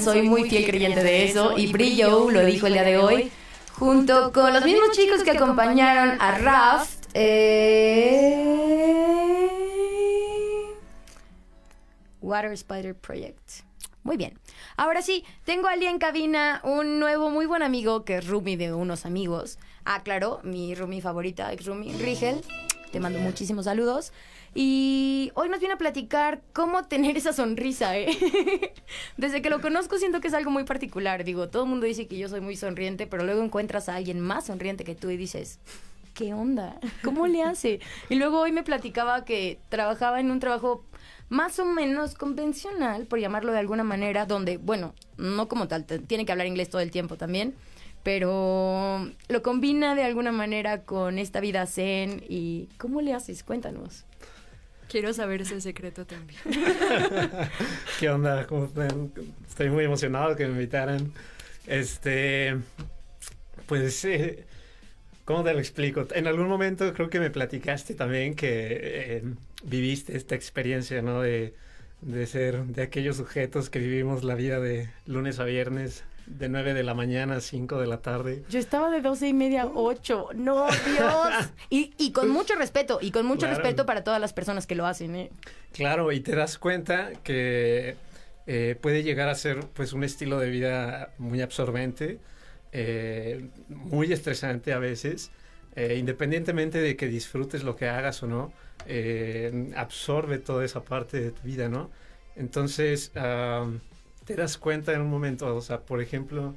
soy muy fiel creyente de eso y Brillo lo dijo el día de hoy, junto con los mismos chicos que acompañaron a Raft. eh, Water Spider Project. Muy bien. Ahora sí, tengo al día en cabina un nuevo muy buen amigo que es Rumi de unos amigos. Ah, claro, mi Rumi favorita, ex Rumi, Rigel. Te mando muchísimos saludos. Y hoy nos viene a platicar cómo tener esa sonrisa, ¿eh? Desde que lo conozco siento que es algo muy particular. Digo, todo el mundo dice que yo soy muy sonriente, pero luego encuentras a alguien más sonriente que tú y dices, ¿qué onda? ¿Cómo le hace? Y luego hoy me platicaba que trabajaba en un trabajo más o menos convencional, por llamarlo de alguna manera, donde, bueno, no como tal, tiene que hablar inglés todo el tiempo también, pero lo combina de alguna manera con esta vida zen y ¿cómo le haces? Cuéntanos. Quiero saber ese secreto también. ¿Qué onda? ¿Cómo están? Estoy muy emocionado que me invitaran. Este, pues, eh, ¿cómo te lo explico? En algún momento creo que me platicaste también que eh, viviste esta experiencia, ¿no? De, de ser de aquellos sujetos que vivimos la vida de lunes a viernes, de 9 de la mañana a 5 de la tarde. Yo estaba de doce y media a ocho. No, Dios. Y, y con mucho respeto, y con mucho Claro. respeto para todas las personas que lo hacen, ¿eh? Claro, y te das cuenta que eh, puede llegar a ser pues un estilo de vida muy absorbente, eh, muy estresante a veces, eh, independientemente de que disfrutes lo que hagas o no, eh, absorbe toda esa parte de tu vida, ¿no? Entonces, te das cuenta en un momento, o sea, por ejemplo,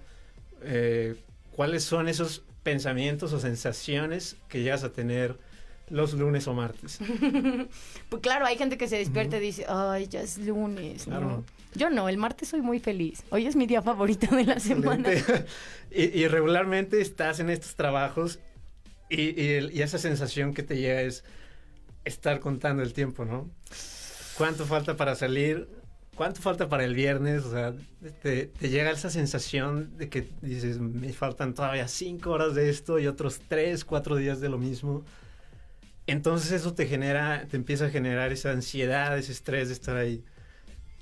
eh, cuáles son esos pensamientos o sensaciones que llegas a tener los lunes o martes. pues claro, hay gente que se despierta y dice, ay, ya es lunes. ¿no?". Claro. Yo no, el martes soy muy feliz. Hoy es mi día favorito de la semana. Y, y regularmente estás en estos trabajos y, y el- y esa sensación que te llega es estar contando el tiempo, ¿no? ¿Cuánto falta para salir? ¿Cuánto falta para el viernes? O sea, te, te llega esa sensación de que dices, me faltan todavía cinco horas de esto y otros tres, cuatro días de lo mismo. Entonces eso te genera, te empieza a generar esa ansiedad, ese estrés de estar ahí.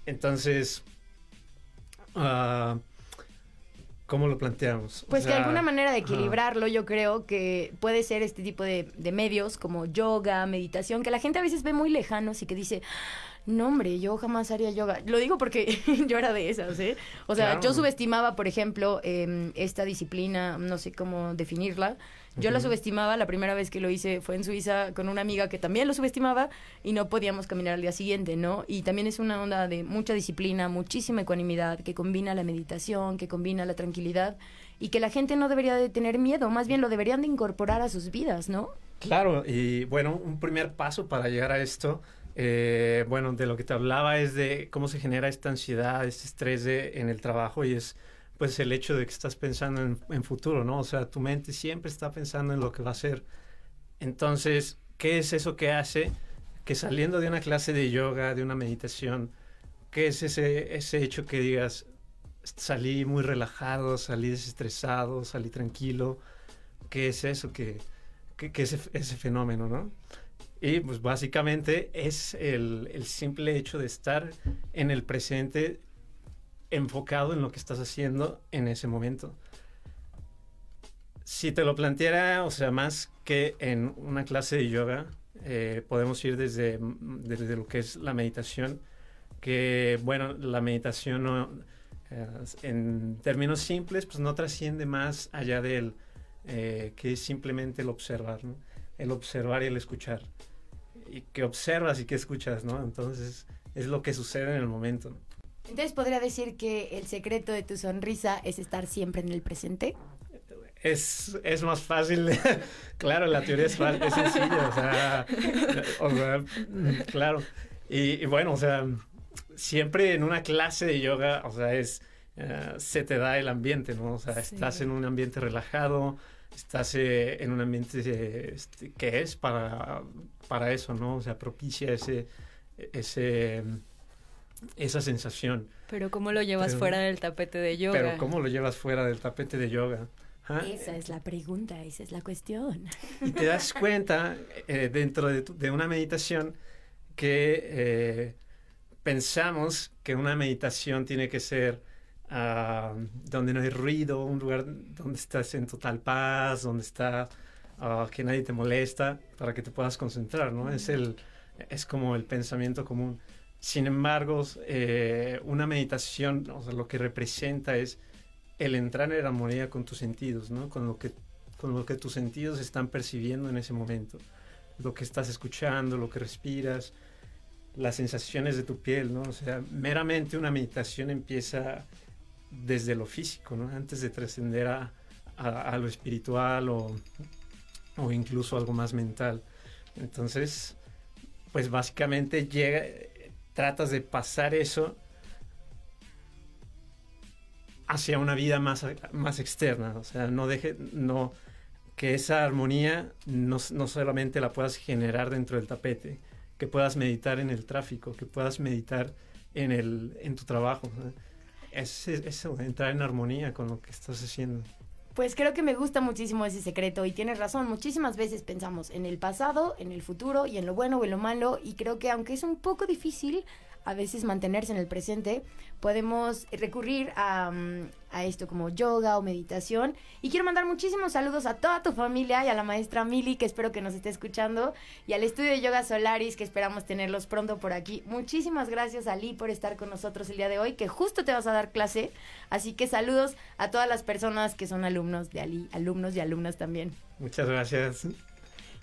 Entonces, ah, ¿cómo lo planteamos? O Pues que sea, alguna manera de equilibrarlo, yo creo que puede ser este tipo de, de medios como yoga, meditación, que la gente a veces ve muy lejanos y que dice, no hombre, yo jamás haría yoga. Lo digo porque yo era de esas, ¿eh? O sea, Claro. yo subestimaba, por ejemplo, em, esta disciplina, no sé cómo definirla. Yo la subestimaba, la primera vez que lo hice fue en Suiza con una amiga que también lo subestimaba y no podíamos caminar al día siguiente, ¿no? Y también es una onda de mucha disciplina, muchísima ecuanimidad, que combina la meditación, que combina la tranquilidad y que la gente no debería de tener miedo, más bien lo deberían de incorporar a sus vidas, ¿no? Claro, y bueno, un primer paso para llegar a esto, eh, bueno, de lo que te hablaba es de cómo se genera esta ansiedad, este estrés en el trabajo y es pues el hecho de que estás pensando en, en futuro, ¿no? O sea, tu mente siempre está pensando en lo que va a ser. Entonces, ¿qué es eso que hace que saliendo de una clase de yoga, de una meditación, qué es ese, ese hecho que digas, salí muy relajado, salí desestresado, salí tranquilo? ¿Qué es eso que, que, que ese, ese fenómeno, ¿no? Y pues básicamente es el, el simple hecho de estar en el presente enfocado en lo que estás haciendo en ese momento. Si te lo planteara, o sea, más que en una clase de yoga, eh, podemos ir desde, desde lo que es la meditación, que bueno, la meditación no, eh, en términos simples, pues no trasciende más allá del eh, que es simplemente el observar. El observar y el escuchar. Y que observas y que escuchas, ¿no? Entonces es lo que sucede en el momento. Entonces podría decir que el secreto de tu sonrisa es estar siempre en el presente. es, es más fácil. claro, la teoría es, fa- es sencilla, o sea, o sea, mm, claro. Y, y bueno, o sea, siempre en una clase de yoga, o sea, es, eh, se te da el ambiente, ¿no? O sea, Sí. estás en un ambiente relajado, estás eh, en un ambiente eh, este, que es para, para eso, ¿no? O sea, propicia ese, ese, esa sensación. Pero ¿cómo lo llevas Pero- fuera del tapete de yoga? Pero ¿cómo lo llevas fuera del tapete de yoga? ¿Ah? Esa es la pregunta, esa es la cuestión. Y te das cuenta eh, dentro de, tu- de una meditación que eh, pensamos que una meditación tiene que ser ah, donde no hay ruido, un lugar donde estás en total paz, donde está ah, que nadie te molesta para que te puedas concentrar, ¿no? Es el es como el pensamiento común. Sin embargo, eh, una meditación, o sea, lo que representa es el entrar en armonía con tus sentidos, ¿no? Con lo que con lo que tus sentidos están percibiendo en ese momento, lo que estás escuchando, lo que respiras, las sensaciones de tu piel, ¿no? O sea, meramente una meditación empieza desde lo físico. Antes de trascender a, a- lo espiritual o, o incluso algo más mental. Entonces, pues básicamente llega, tratas de pasar eso hacia una vida más, más externa, o sea, no deje, no, que esa armonía no, no solamente la puedas generar dentro del tapete, que puedas meditar en el tráfico, que puedas meditar en, el, en tu trabajo. Es, es eso, entrar en armonía con lo que estás haciendo. Pues creo que me gusta muchísimo ese secreto y tienes razón, muchísimas veces pensamos en el pasado, en el futuro y en lo bueno o en lo malo y creo que aunque es un poco difícil a veces mantenerse en el presente, podemos recurrir a, mm, a esto como yoga o meditación. Y quiero mandar muchísimos saludos a toda tu familia y a la maestra Mili, que espero que nos esté escuchando, y al estudio de Yoga Solaris, que esperamos tenerlos pronto por aquí. Muchísimas gracias, Ali, por estar con nosotros el día de hoy, que justo te vas a dar clase. Así que saludos a todas las personas que son alumnos de Ali, alumnos y alumnas también. Muchas gracias.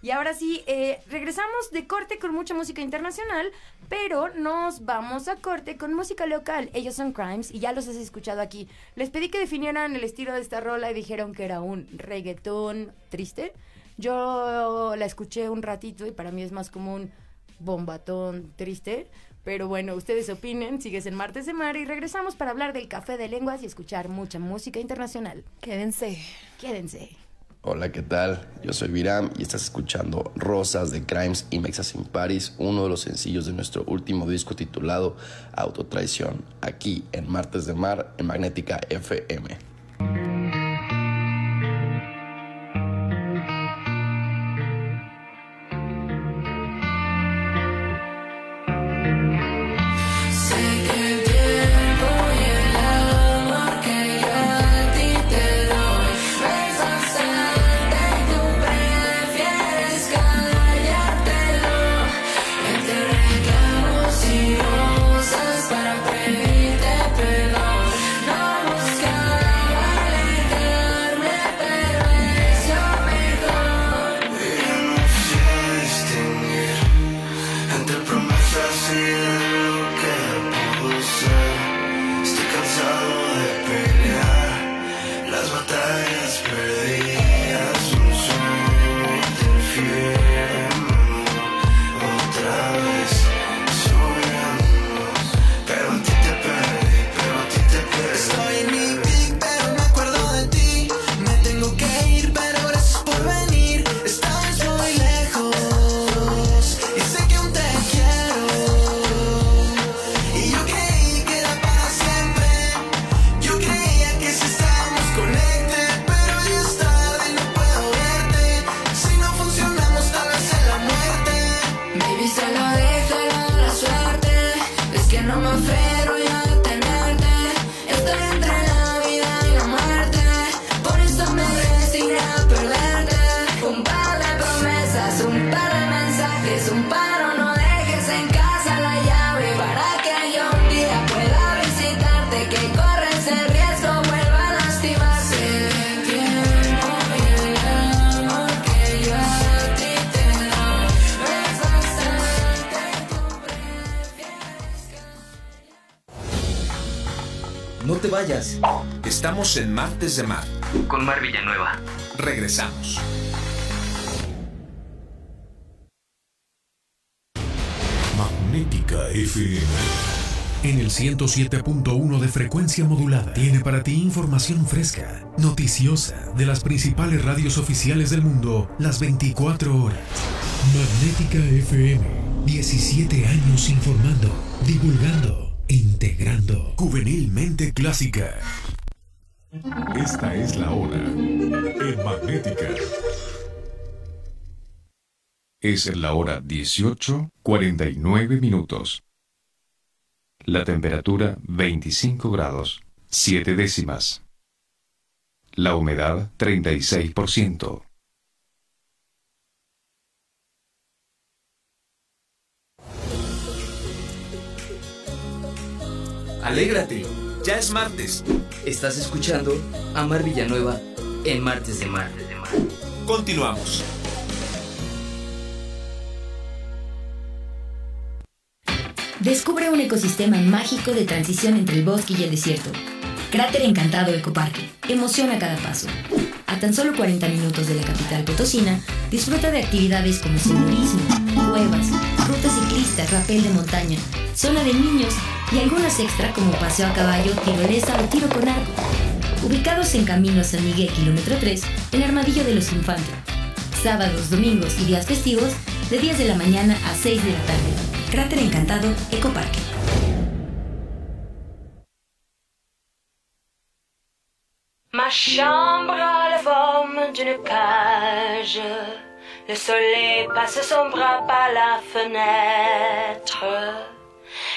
Y ahora sí, eh, regresamos de corte con mucha música internacional, pero nos vamos a corte con música local. Ellos son Crimes y ya los has escuchado aquí. Les pedí que definieran el estilo de esta rola y dijeron que era un reggaetón triste. Yo la escuché un ratito y para mí es más como un bombatón triste. Pero bueno, ustedes opinen, sigues en Martes de Mar y regresamos para hablar del café de lenguas y escuchar mucha música internacional. Quédense. Quédense. Hola, ¿qué tal? Yo soy Viram y estás escuchando Rosas de Crimes y Mexas in Paris, uno de los sencillos de nuestro último disco titulado Autotraición, aquí en Martes de Mar en Magnética FM. Estamos en Martes de Mar. Con Mar Villanueva. Regresamos. Magnética FM. En el 107.1 de frecuencia modulada tiene para ti información fresca, noticiosa, de las principales radios oficiales del mundo, las 24 horas. Magnética FM. 17 años informando, divulgando, integrando. Juvenilmente clásica. Esta es la hora. En Magnética. Es la hora 18, 49 minutos. La temperatura 25 grados, 7 décimas. La humedad 36%. Alégrate, ya es martes. Estás escuchando a Mar Villanueva en Martes de Mar. Continuamos. Descubre un ecosistema mágico de transición entre el bosque y el desierto. Cráter Encantado Ecoparque. Emociona cada paso. A tan solo 40 minutos de la capital potosina, disfruta de actividades como senderismo, cuevas, rutas ciclistas, rapel de montaña, zona de niños y algunas extra como paseo a caballo, tirolesa o tiro con arco. Ubicados en Camino San Miguel, kilómetro 3, en Armadillo de los Infantes. Sábados, domingos y días festivos, de 10 de la mañana a 6 de la tarde. Cráter Encantado Ecoparque. Ma chambre a la forme d'une cage. Le soleil passe son par la fenêtre.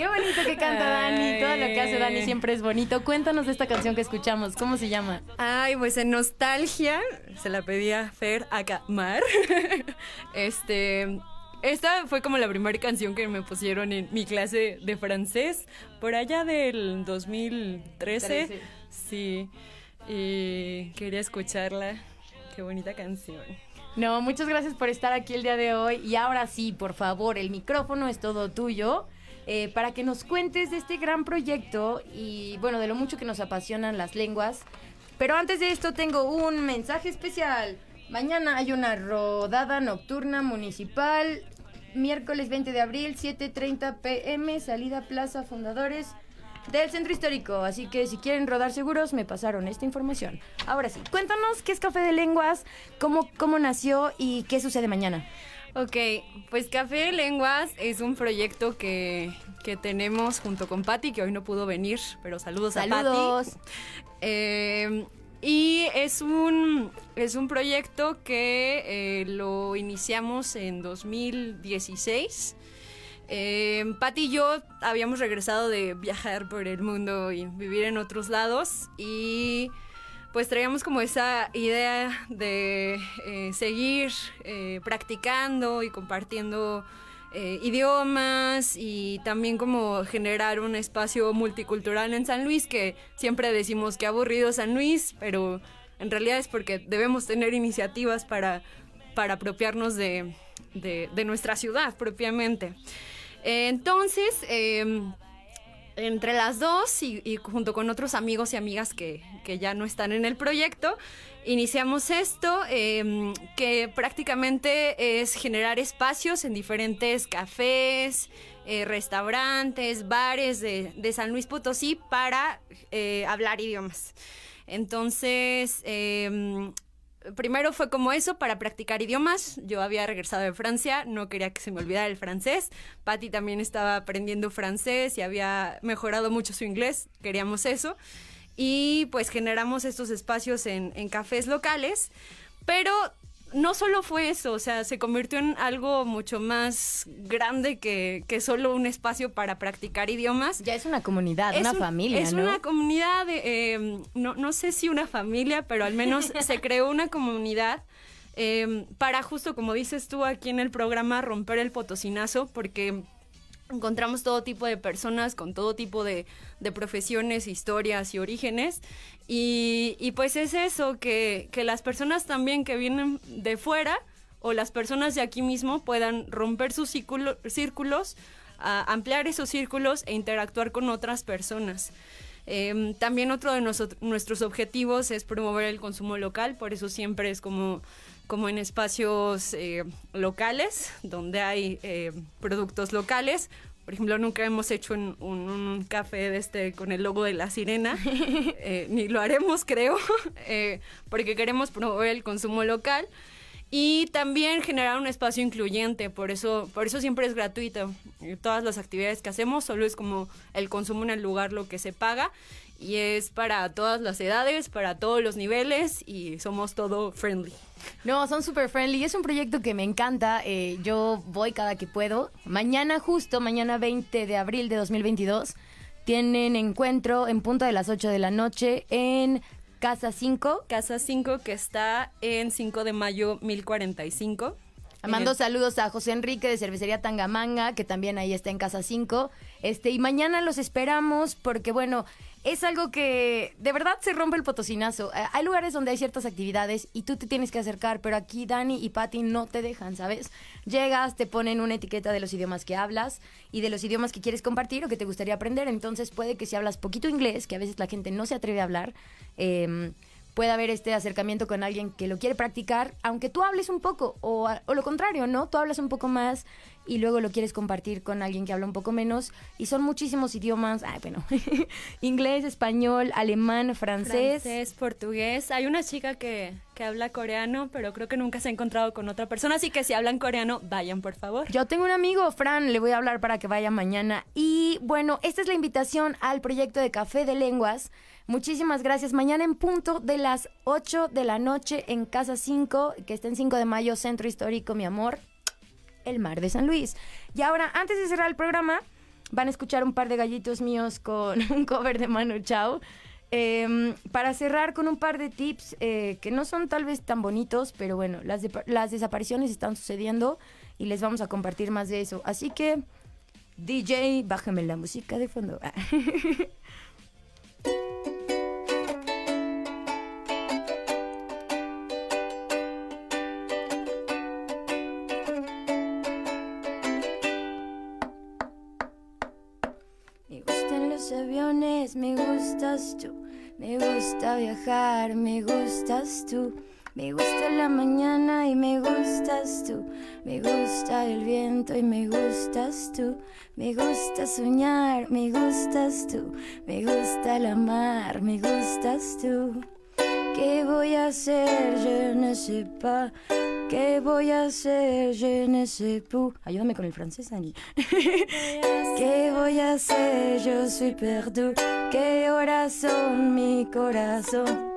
Qué bonito que canta Dani. Todo lo que hace Dani siempre es bonito. Cuéntanos de esta canción que escuchamos. ¿Cómo se llama? Ay, pues en Nostalgia, se la pedía Fer acá Mar. este. Esta fue como la primera canción que me pusieron en mi clase de francés, por allá del 2013. Trece. Sí, y quería escucharla. Qué bonita canción. No, muchas gracias por estar aquí el día de hoy. Y ahora sí, por favor, el micrófono es todo tuyo. Eh, para que nos cuentes de este gran proyecto y bueno, de lo mucho que nos apasionan las lenguas. Pero antes de esto tengo un mensaje especial. Mañana hay una rodada nocturna municipal, miércoles 20 de abril, 7.30 pm, salida Plaza Fundadores del Centro Histórico. Así que si quieren rodar seguros, me pasaron esta información. Ahora sí, cuéntanos qué es Café de Lenguas, cómo, cómo nació y qué sucede mañana. Ok, pues Café de Lenguas es un proyecto que, que tenemos junto con Patti, que hoy no pudo venir, pero saludos, a Saludos. Patti. Eh, y es un, es un proyecto que eh, lo iniciamos en 2016. Eh, Patti y yo habíamos regresado de viajar por el mundo y vivir en otros lados y pues traíamos como esa idea de eh, seguir eh, practicando y compartiendo eh, idiomas y también como generar un espacio multicultural en San Luis, que siempre decimos que aburrido San Luis, pero en realidad es porque debemos tener iniciativas para, para apropiarnos de, de- de nuestra ciudad propiamente. Entonces, em, entre las dos y, junto con otros amigos y amigas que, ya no están en el proyecto, iniciamos esto eh, que prácticamente es generar espacios en diferentes cafés, eh, restaurantes, bares de, de San Luis Potosí para eh, hablar idiomas. Entonces, em, primero fue como eso para practicar idiomas. Yo había regresado de Francia, no quería que se me olvidara el francés. Patty también estaba aprendiendo francés y había mejorado mucho su inglés. Queríamos eso. Y pues generamos estos espacios en, en cafés locales. Pero no solo fue eso, o sea, se convirtió en algo mucho más grande que, que solo un espacio para practicar idiomas. Ya es una comunidad, Es una un- familia, Es ¿no? una comunidad, de, eh, no, no sé si una familia, pero al menos se creó una comunidad eh, para justo, como dices tú aquí en el programa, romper el potosinazo, porque encontramos todo tipo de personas con todo tipo de, de profesiones, historias y orígenes. Y, y pues es eso, que, que las personas también que vienen de fuera o las personas de aquí mismo puedan romper sus círculo- círculos, ampliar esos círculos e interactuar con otras personas. Em, también otro de nuestros objetivos es promover el consumo local, por eso siempre es como, como en espacios eh, locales, donde hay eh, productos locales. Por ejemplo, nunca hemos hecho un, un- un café de este con el logo de la sirena, eh, ni lo haremos, creo, eh, porque queremos promover el consumo local y también generar un espacio incluyente, por eso, por eso siempre es gratuito. Todas las actividades que hacemos solo es como el consumo en el lugar lo que se paga y es para todas las edades, para todos los niveles y somos todo friendly. No, son super friendly. Es un proyecto que me encanta. eh, yo voy cada que puedo. Mañana justo, mañana 20 de abril de 2022, tienen encuentro en punto de las 8 de la noche en Casa 5. Casa 5 que está en 5 de mayo 1045. Mando el- saludos a José Enrique de Cervecería Tangamanga, que también ahí está en Casa 5. Este, y mañana los esperamos porque, bueno, es algo que de verdad se rompe el potosinazo. Eh, hay lugares donde hay ciertas actividades y tú te tienes que acercar, pero aquí Dani y Patty no te dejan, ¿sabes? Llegas, te ponen una etiqueta de los idiomas que hablas y de los idiomas que quieres compartir o que te gustaría aprender. Entonces puede que si hablas poquito inglés, que a veces la gente no se atreve a hablar, eh, puede haber este acercamiento con alguien que lo quiere practicar, aunque tú hables un poco, o, o lo contrario, ¿no? Tú hablas un poco más y luego lo quieres compartir con alguien que habla un poco menos. Y son muchísimos idiomas, ay, bueno, inglés, español, alemán, francés. Francés, portugués. Hay una chica que, que habla coreano, pero creo que nunca se ha encontrado con otra persona, así que si hablan coreano, vayan por favor. Yo tengo un amigo, Fran, le voy a hablar para que vaya mañana. Y bueno, esta es la invitación al proyecto de Café de Lenguas. Muchísimas gracias. Mañana en punto de las 8 de la noche en Casa 5, que está en 5 de mayo, Centro Histórico, mi amor, el Mar de San Luis. Y ahora, antes de cerrar el programa, van a escuchar un par de gallitos míos con un cover de Manu Chao. Eh, para cerrar con un par de tips eh, que no son tal vez tan bonitos, pero bueno, las, las desapariciones están sucediendo y les vamos a compartir más de eso. Así que, DJ, bájame la música de fondo. gusta viajar, me gustas tú. Me gusta la mañana y me gustas tú. Me gusta el viento y me gustas tú. Me gusta soñar, me gustas tú. Me gusta la mar, me gustas tú. ¿Qué voy a hacer? Ne sais pas. ¿Qué voy a hacer? Je ne sais plus. Ayúdame con el francés, Ani. ¿Qué voy a hacer? Yo soy perdu. ¿Qué horas son mi corazón?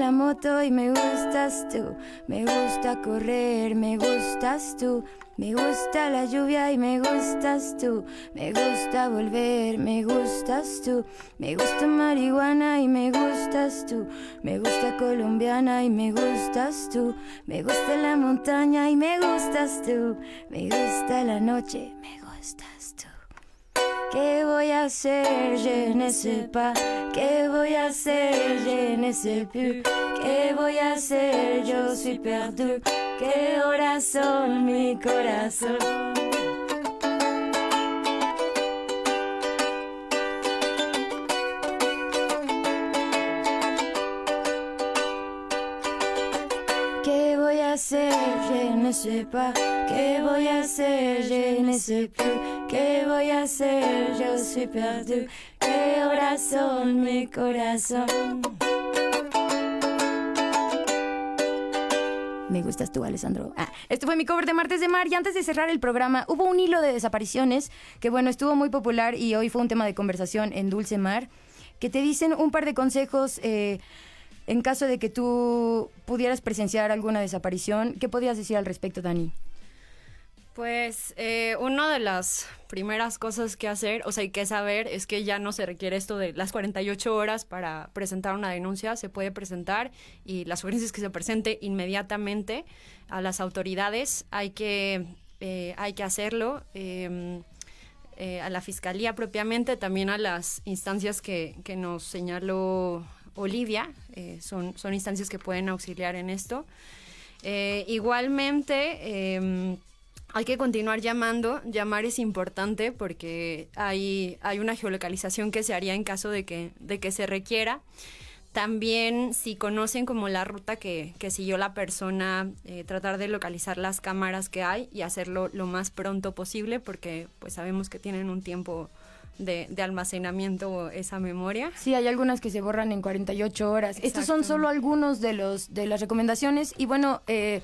La moto y me gustas tú. Me gusta correr, me gustas tú. Me gusta la lluvia y me gustas tú. Me gusta volver, me gustas tú. Me gusta marihuana y me gustas tú. Me gusta colombiana y me gustas tú. Me gusta la montaña y me gustas tú. Me gusta la noche, me gustas. ¿Qué voy a hacer? Je ne sais pas. ¿Qué voy a hacer? Je ne sais plus. ¿Qué voy a hacer? Yo perdu. ¿Qué horas son mi corazón? ¿Qué voy a hacer? Je ne sais pas. ¿Qué voy a hacer? Je ne sais plus. ¿Qué voy a hacer? Yo soy perdu. ¿Qué horas son mi corazón? Me gustas tú, Alessandro. Ah, este fue mi cover de Martes de Mar. Y antes de cerrar el programa, hubo un hilo de desapariciones que, bueno, estuvo muy popular y hoy fue un tema de conversación en Dulce Mar, que te dicen un par de consejos eh, en caso de que tú pudieras presenciar alguna desaparición. ¿Qué podías decir al respecto, Dani? Pues eh, una de las primeras cosas que hacer, o sea, hay que saber, es que ya no se requiere esto de las 48 horas para presentar una denuncia, se puede presentar y la sugerencia es que se presente inmediatamente a las autoridades, hay que, eh, hay que hacerlo. eh, eh, a la fiscalía propiamente, también a las instancias que, que nos señaló Olivia, eh, son, son instancias que pueden auxiliar en esto. Igualmente, em, hay que continuar llamando. Llamar es importante porque hay, hay una geolocalización que se haría en caso de que, de que se requiera. También, si conocen como la ruta que, que siguió la persona, eh, tratar de localizar las cámaras que hay y hacerlo lo más pronto posible porque pues sabemos que tienen un tiempo de, de almacenamiento esa memoria. Sí, hay algunas que se borran en 48 horas. Estos son Exacto. solo algunos de los de las recomendaciones y bueno, eh,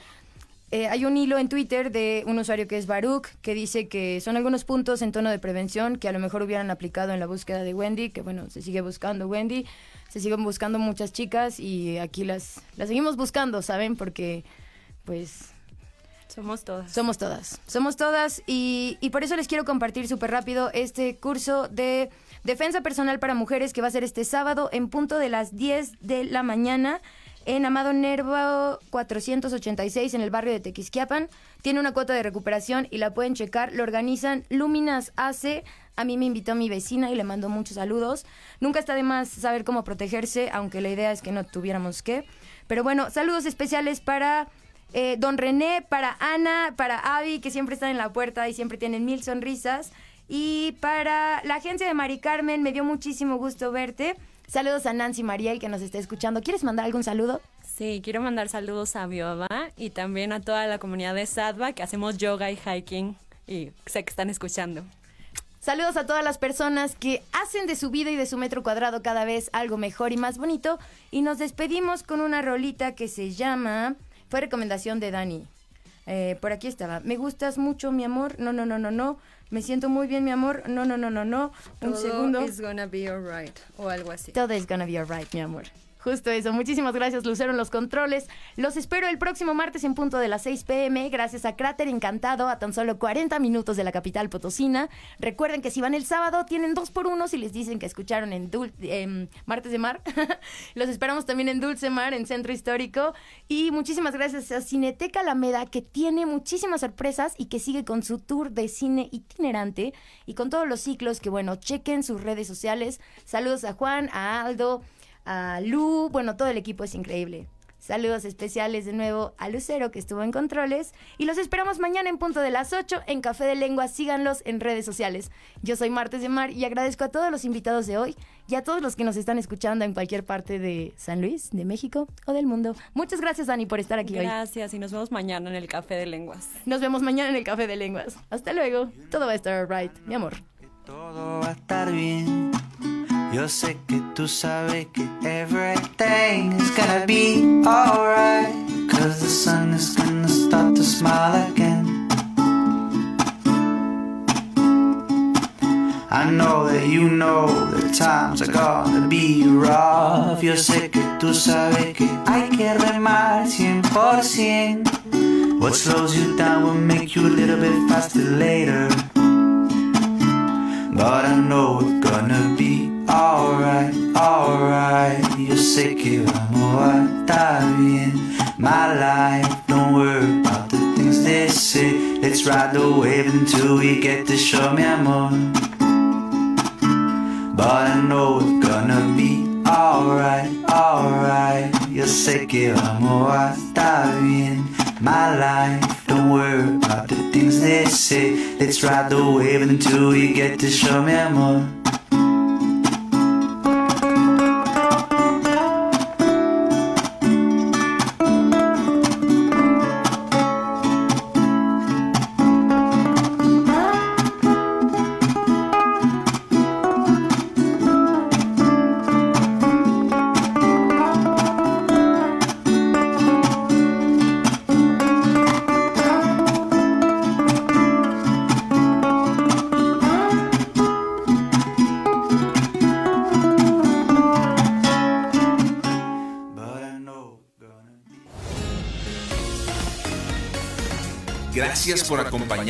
eh, hay un hilo en Twitter de un usuario que es Baruch que dice que son algunos puntos en tono de prevención que a lo mejor hubieran aplicado en la búsqueda de Wendy, que bueno, se sigue buscando Wendy, se siguen buscando muchas chicas y aquí las, las seguimos buscando, ¿saben? Porque pues Somos todas. somos todas. Somos todas y, y por eso les quiero compartir súper rápido este curso de defensa personal para mujeres que va a ser este sábado en punto de las 10 de la mañana en Amado Nervo 486 en el barrio de Tequisquiapan. Tiene una cuota de recuperación y la pueden checar. Lo organizan Luminas AC. A mí me invitó mi vecina y le mandó muchos saludos. Nunca está de más saber cómo protegerse, aunque la idea es que no tuviéramos que. Pero bueno, saludos especiales para eh, Don René, para Ana, para Avi, que siempre están en la puerta y siempre tienen mil sonrisas. Y para la agencia de Mari Carmen, me dio muchísimo gusto verte. Saludos a Nancy Mariel que nos está escuchando. ¿Quieres mandar algún saludo? Sí, quiero mandar saludos a mamá y también a toda la comunidad de Sadva que hacemos yoga y hiking y sé que están escuchando. Saludos a todas las personas que hacen de su vida y de su metro cuadrado cada vez algo mejor y más bonito. Y nos despedimos con una rolita que se llama... Fue recomendación de Dani. Eh, por aquí estaba. Me gustas mucho, mi amor. No, no, no, no, no. Me siento muy bien, mi amor. No, no, no, no, no. Un Todo segundo. is gonna be alright o algo así. Todo is gonna be alright, mi amor. Justo eso. Muchísimas gracias, Lucero, los controles. Los espero el próximo martes en punto de las 6 pm. Gracias a Cráter Encantado, a tan solo 40 minutos de la capital potosina. Recuerden que si van el sábado, tienen dos por uno si les dicen que escucharon en Dul- em, Martes de Mar. los esperamos también en Dulce Mar, en Centro Histórico. Y muchísimas gracias a Cineteca Alameda, que tiene muchísimas sorpresas y que sigue con su tour de cine itinerante y con todos los ciclos que, bueno, chequen sus redes sociales. Saludos a Juan, a Aldo, a Lu, bueno, todo el equipo es increíble. Saludos especiales de nuevo a Lucero que estuvo en controles y los esperamos mañana en punto de las 8 en Café de Lengua. Síganlos en redes sociales. Yo soy Martes de Mar y agradezco a todos los invitados de hoy y a todos los que nos están escuchando en cualquier parte de San Luis, de México o del mundo. Muchas gracias Dani por estar aquí hoy. Gracias y nos vemos mañana en el Café de Lenguas. Nos vemos mañana en el Café de Lenguas. Hasta luego. Todo va a estar right, mi amor. todo va a estar bien. Yo sé que tú sabes que everything is gonna be alright. Cause the sun is gonna start to smile again. I know that you know that times are gonna be rough. Yo sé que tú sabes que hay que remar 100%. What slows you down will make you a little bit faster later. But I know we're gonna be alright, alright. Yo sé que vamos a estar bien. My life, don't worry about the things they say. Let's ride the wave until we get the shore, mi amor. But I know we're gonna be alright, alright. Yo sé que vamos a estar bien. My life, don't worry about the things they say. Let's ride the wave until we get to show me amor.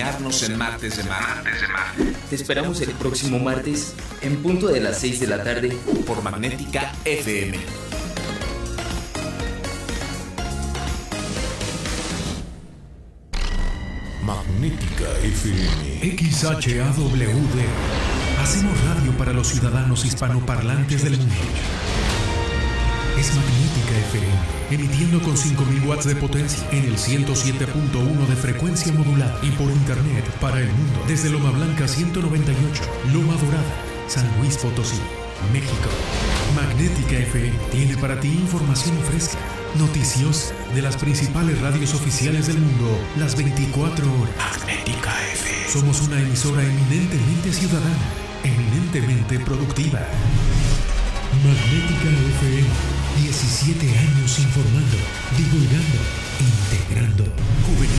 Acompañarnos en Martes de Mar. Te esperamos el próximo martes en punto de las 6 de la tarde por Magnética FM. Magnética FM. XHAWD. Hacemos radio para los ciudadanos hispanoparlantes del mundo. Magnética FM, emitiendo con 5000 watts de potencia en el 107.1 de frecuencia modulada y por internet para el mundo desde Loma Blanca 198, Loma Dorada, San Luis Potosí, México. Magnética FM tiene para ti información fresca, noticiosa de las principales radios oficiales del mundo las 24 horas. Magnética FM. Somos una emisora eminentemente ciudadana, eminentemente productiva. Magnética FM. 17 años informando, divulgando, integrando.